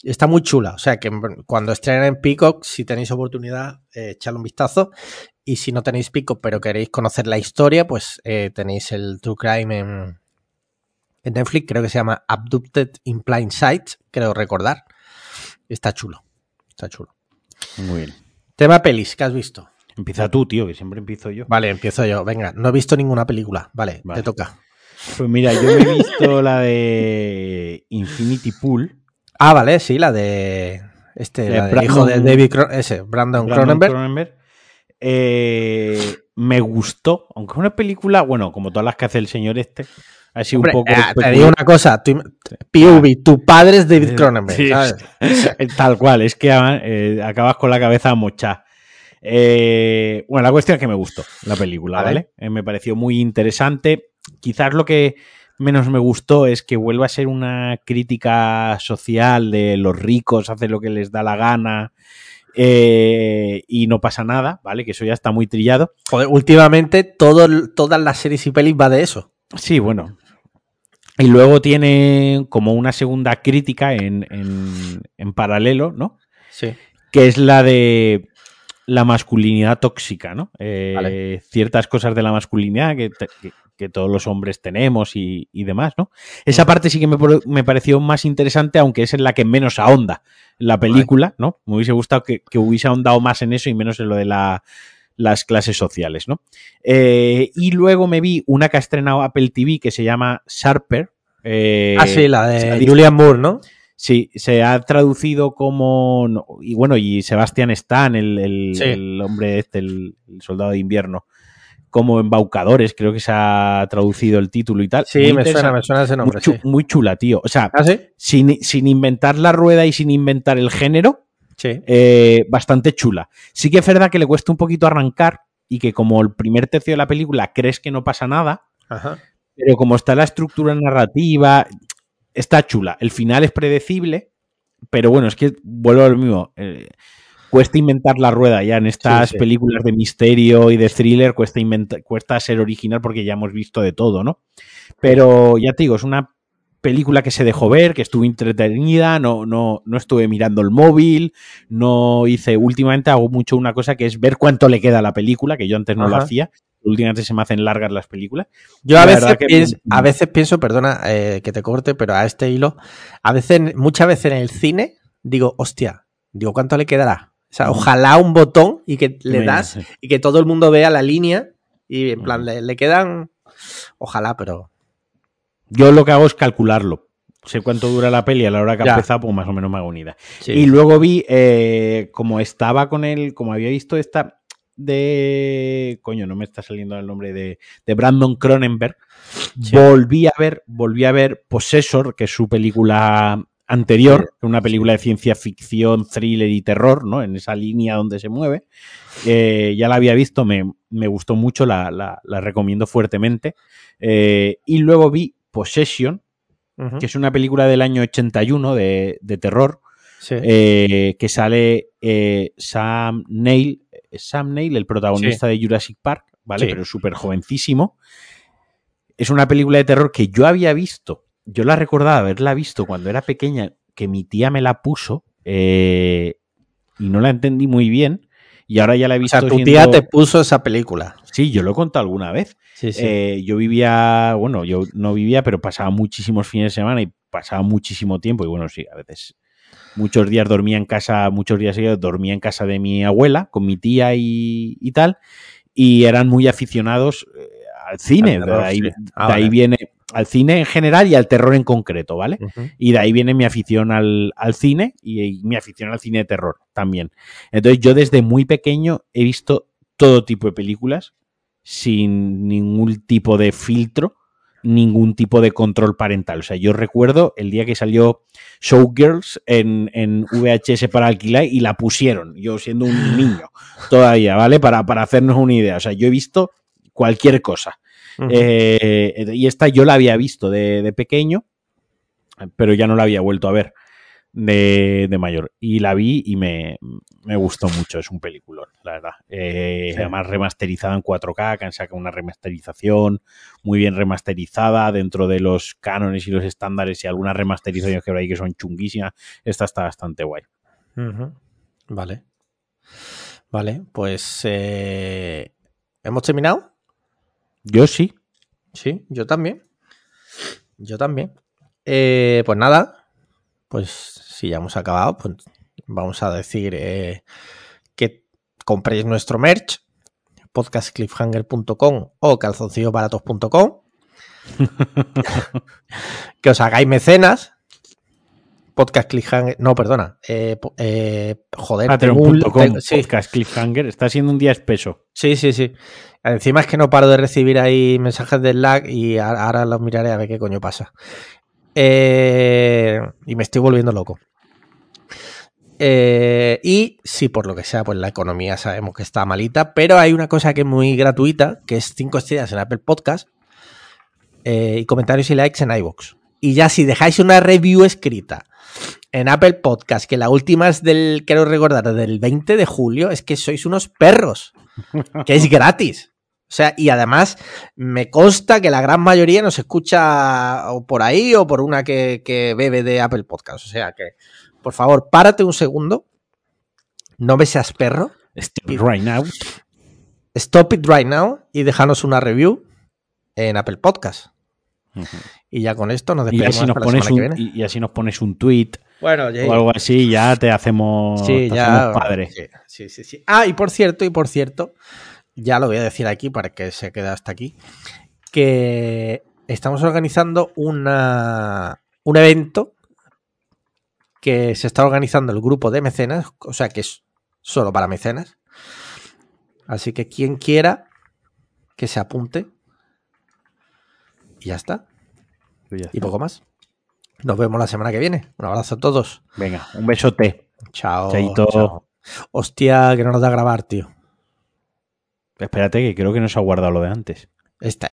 S1: Está muy chula, o sea que cuando estrenen en Peacock, si tenéis oportunidad, eh, echadle un vistazo. Y si no tenéis Peacock, pero queréis conocer la historia, pues eh, tenéis el True Crime en, en Netflix, creo que se llama Abducted in Plain Sight, creo recordar. Está chulo, está chulo.
S2: Muy bien.
S1: Tema pelis, ¿qué has visto?
S2: Empieza tú, tío, que siempre empiezo yo.
S1: Vale, empiezo yo. Venga, no he visto ninguna película. Vale,
S2: Vale.
S1: te toca.
S2: Pues mira, yo me he visto la de Infinity Pool.
S1: Ah, vale, sí, la de Este,
S2: Eh,
S1: la
S2: Brandon-
S1: hijo de David Cron- ese, Brandon,
S2: Brandon
S1: Cronenberg.
S2: Cronenberg. Eh, me gustó, aunque es una película, bueno, como todas las que hace el señor este, así
S1: Hombre,
S2: un poco...
S1: eh, te digo una cosa, tu, PV, tu padre es David Cronenberg,
S2: Sí,
S1: ¿sabes? (laughs)
S2: Tal cual, es que eh, acabas con la cabeza mocha. Eh, bueno, la cuestión es que me gustó la película,
S1: Vale.
S2: Eh, me pareció muy interesante. Quizás lo que menos me gustó es que vuelva a ser una crítica social de los ricos, hacer lo que les da la gana eh, y no pasa nada, ¿vale? Que eso ya está muy trillado.
S1: Joder, últimamente todo, todas las series y pelis va de eso.
S2: Sí, bueno. Y luego tiene como una segunda crítica en, en- en paralelo, ¿no?
S1: Sí.
S2: Que es la de la masculinidad tóxica, ¿no? Eh,
S1: Vale.
S2: Ciertas cosas de la masculinidad que, te- que- que todos los hombres tenemos y, y demás, ¿no? Esa parte sí que me, me pareció más interesante, aunque es en la que menos ahonda la película, ¿no? Me hubiese gustado que, que hubiese ahondado más en eso y menos en lo de la- las clases sociales, ¿no? Eh, y luego me vi una que ha estrenado Apple TV que se llama Sharper. eh,
S1: ah, sí, la de Julian Moore, ¿no?
S2: Sí, se ha traducido como. no, y bueno, y Sebastián Stan, el, el-
S1: Sí.
S2: el hombre este, el, el soldado de invierno, como embaucadores, creo que se ha traducido el título y tal.
S1: Sí,
S2: Muy
S1: me suena, me suena ese nombre, sí.
S2: muy chula, tío. O sea,
S1: ¿Ah, sí?
S2: sin, sin inventar la rueda y sin inventar el género,
S1: Sí.
S2: eh, bastante chula. Sí que es verdad que le cuesta un poquito arrancar y que como el primer tercio de la película crees que no pasa nada,
S1: Ajá.
S2: pero como está la estructura narrativa, está chula. El final es predecible, pero bueno, es que vuelvo a lo mismo. eh, cuesta inventar la rueda ya en estas
S1: Sí, sí.
S2: películas de misterio y de thriller, cuesta, inventa- cuesta ser original porque ya hemos visto de todo, ¿no? Pero ya te digo, es una película que se dejó ver, que estuve entretenida, no, no, no estuve mirando el móvil, no hice, últimamente hago mucho una cosa que es ver cuánto le queda a la película, que yo antes no lo
S1: Ajá.
S2: hacía, últimamente se me hacen largas las películas.
S1: Yo a veces,
S2: que-
S1: pienso, a veces pienso, perdona eh, que te corte, pero a este hilo, a veces, muchas veces en el cine, digo, hostia, digo, ¿cuánto le quedará? O sea, ojalá un botón y que le das
S2: sí.
S1: y que todo el mundo vea la línea y en plan, le, le quedan, ojalá, pero...
S2: Yo lo que hago es calcularlo. Sé cuánto dura la peli a la hora que ha empezado, pues más o menos me hago una idea.
S1: Sí.
S2: Y luego vi, eh, como estaba con él, como había visto esta de. Coño, no me está saliendo el nombre de, de Brandon Cronenberg.
S1: Sí.
S2: Volví a ver, volví a ver Possessor, que es su película anterior, una película de ciencia ficción, thriller y terror, ¿no? En esa línea donde se mueve. Eh, ya la había visto, me, me gustó mucho, la, la- la recomiendo fuertemente. Eh, y luego vi Possession, que es una película del año 81 de, de terror,
S1: Sí.
S2: eh, que sale Sam Neill, Sam Neill, el protagonista de Jurassic Park, ¿vale?
S1: Sí.
S2: Pero súper jovencísimo. Es una película de terror que yo había visto, yo la recordaba haberla visto cuando era pequeña, que mi tía me la puso eh, y no la entendí muy bien. Y ahora ya la he
S1: o
S2: visto.
S1: sea, tu
S2: siendo-
S1: tía te puso esa película.
S2: Sí, yo lo he contado alguna vez.
S1: Sí, sí.
S2: Eh, yo vivía, bueno, yo no vivía, pero pasaba muchísimos fines de semana y pasaba muchísimo tiempo. Y bueno, sí, a veces, muchos días dormía en casa, muchos días seguidos dormía en casa de mi abuela, con mi tía y, y tal. Y eran muy aficionados eh, al cine.
S1: Al
S2: de ahí,
S1: sí. Ah,
S2: de ahí
S1: vale.
S2: viene al cine en general y al terror en concreto, ¿vale? Y de ahí viene mi afición al, al cine y, y mi afición al cine de terror también. Entonces yo desde muy pequeño he visto todo tipo de películas sin ningún tipo de filtro, ningún tipo de control parental. O sea, yo recuerdo el día que salió Showgirls en, en VHS para alquilar y la pusieron, yo siendo un niño todavía, ¿vale? Para, para hacernos una idea. O sea, yo he visto cualquier cosa. Eh, y esta yo la había visto de, de pequeño, pero ya no la había vuelto a ver de, de mayor. Y la vi y me, me gustó mucho. Es un peliculón, la verdad. Eh,
S1: Sí.
S2: Además, remasterizada en 4K, que han sacado una remasterización muy bien remasterizada dentro de los cánones y los estándares y algunas remasterizaciones que hay que son chunguísimas. Esta está bastante guay.
S1: Vale. Vale, pues... eh, ¿Hemos terminado?
S2: Yo sí.
S1: Sí, yo también. Yo también. Eh, pues nada, pues si ya hemos acabado, pues vamos a decir eh, que compréis nuestro merch, podcastcliffhanger.com o calzoncillosbaratos.com, (laughs) que os hagáis mecenas, Podcast Cliffhanger. No, perdona. Eh, eh, joder,
S2: Patreon.com,
S1: sí,
S2: podcast cliffhanger. Está siendo un día espeso.
S1: sí, sí, sí. Encima es que no paro de recibir ahí mensajes del lag y ahora los miraré a ver qué coño pasa. Eh, y me estoy volviendo loco. Eh, y si por lo que sea, pues la economía sabemos que está malita, pero hay una cosa que es muy gratuita, que es 5 estrellas en Apple Podcast eh, y comentarios y likes en iVoox. Y ya si dejáis una review escrita en Apple Podcast, que la última es del, quiero recordar, del 20 de julio, es que sois unos perros, que es gratis. O sea, y además me consta que la gran mayoría nos escucha o por ahí o por una que, que bebe de Apple Podcast. O sea que, por favor, párate un segundo, no me seas perro,
S2: Stop it right now.
S1: stop it right now y déjanos una review en Apple Podcast. Y ya con esto nos
S2: Y
S1: despedimos
S2: así, nos pones un,
S1: viene.
S2: y, y así nos pones un tweet
S1: Bueno, ya-
S2: o algo así, ya te hacemos,
S1: Sí,
S2: te
S1: ya.
S2: hacemos padre.
S1: Sí, sí, sí. Ah, y por cierto, y por cierto, ya lo voy a decir aquí para que se quede hasta aquí, que estamos organizando una, un evento que se está organizando el grupo de mecenas, o sea que es solo para mecenas. Así que quien quiera que se apunte. Y ya está. Y poco más. Nos vemos la semana que viene. Un abrazo a todos.
S2: Venga, un besote.
S1: Chao.
S2: Chaito.
S1: chao. Hostia, que no nos da a grabar, tío.
S2: Espérate, que creo que nos ha guardado lo de antes.
S1: Está.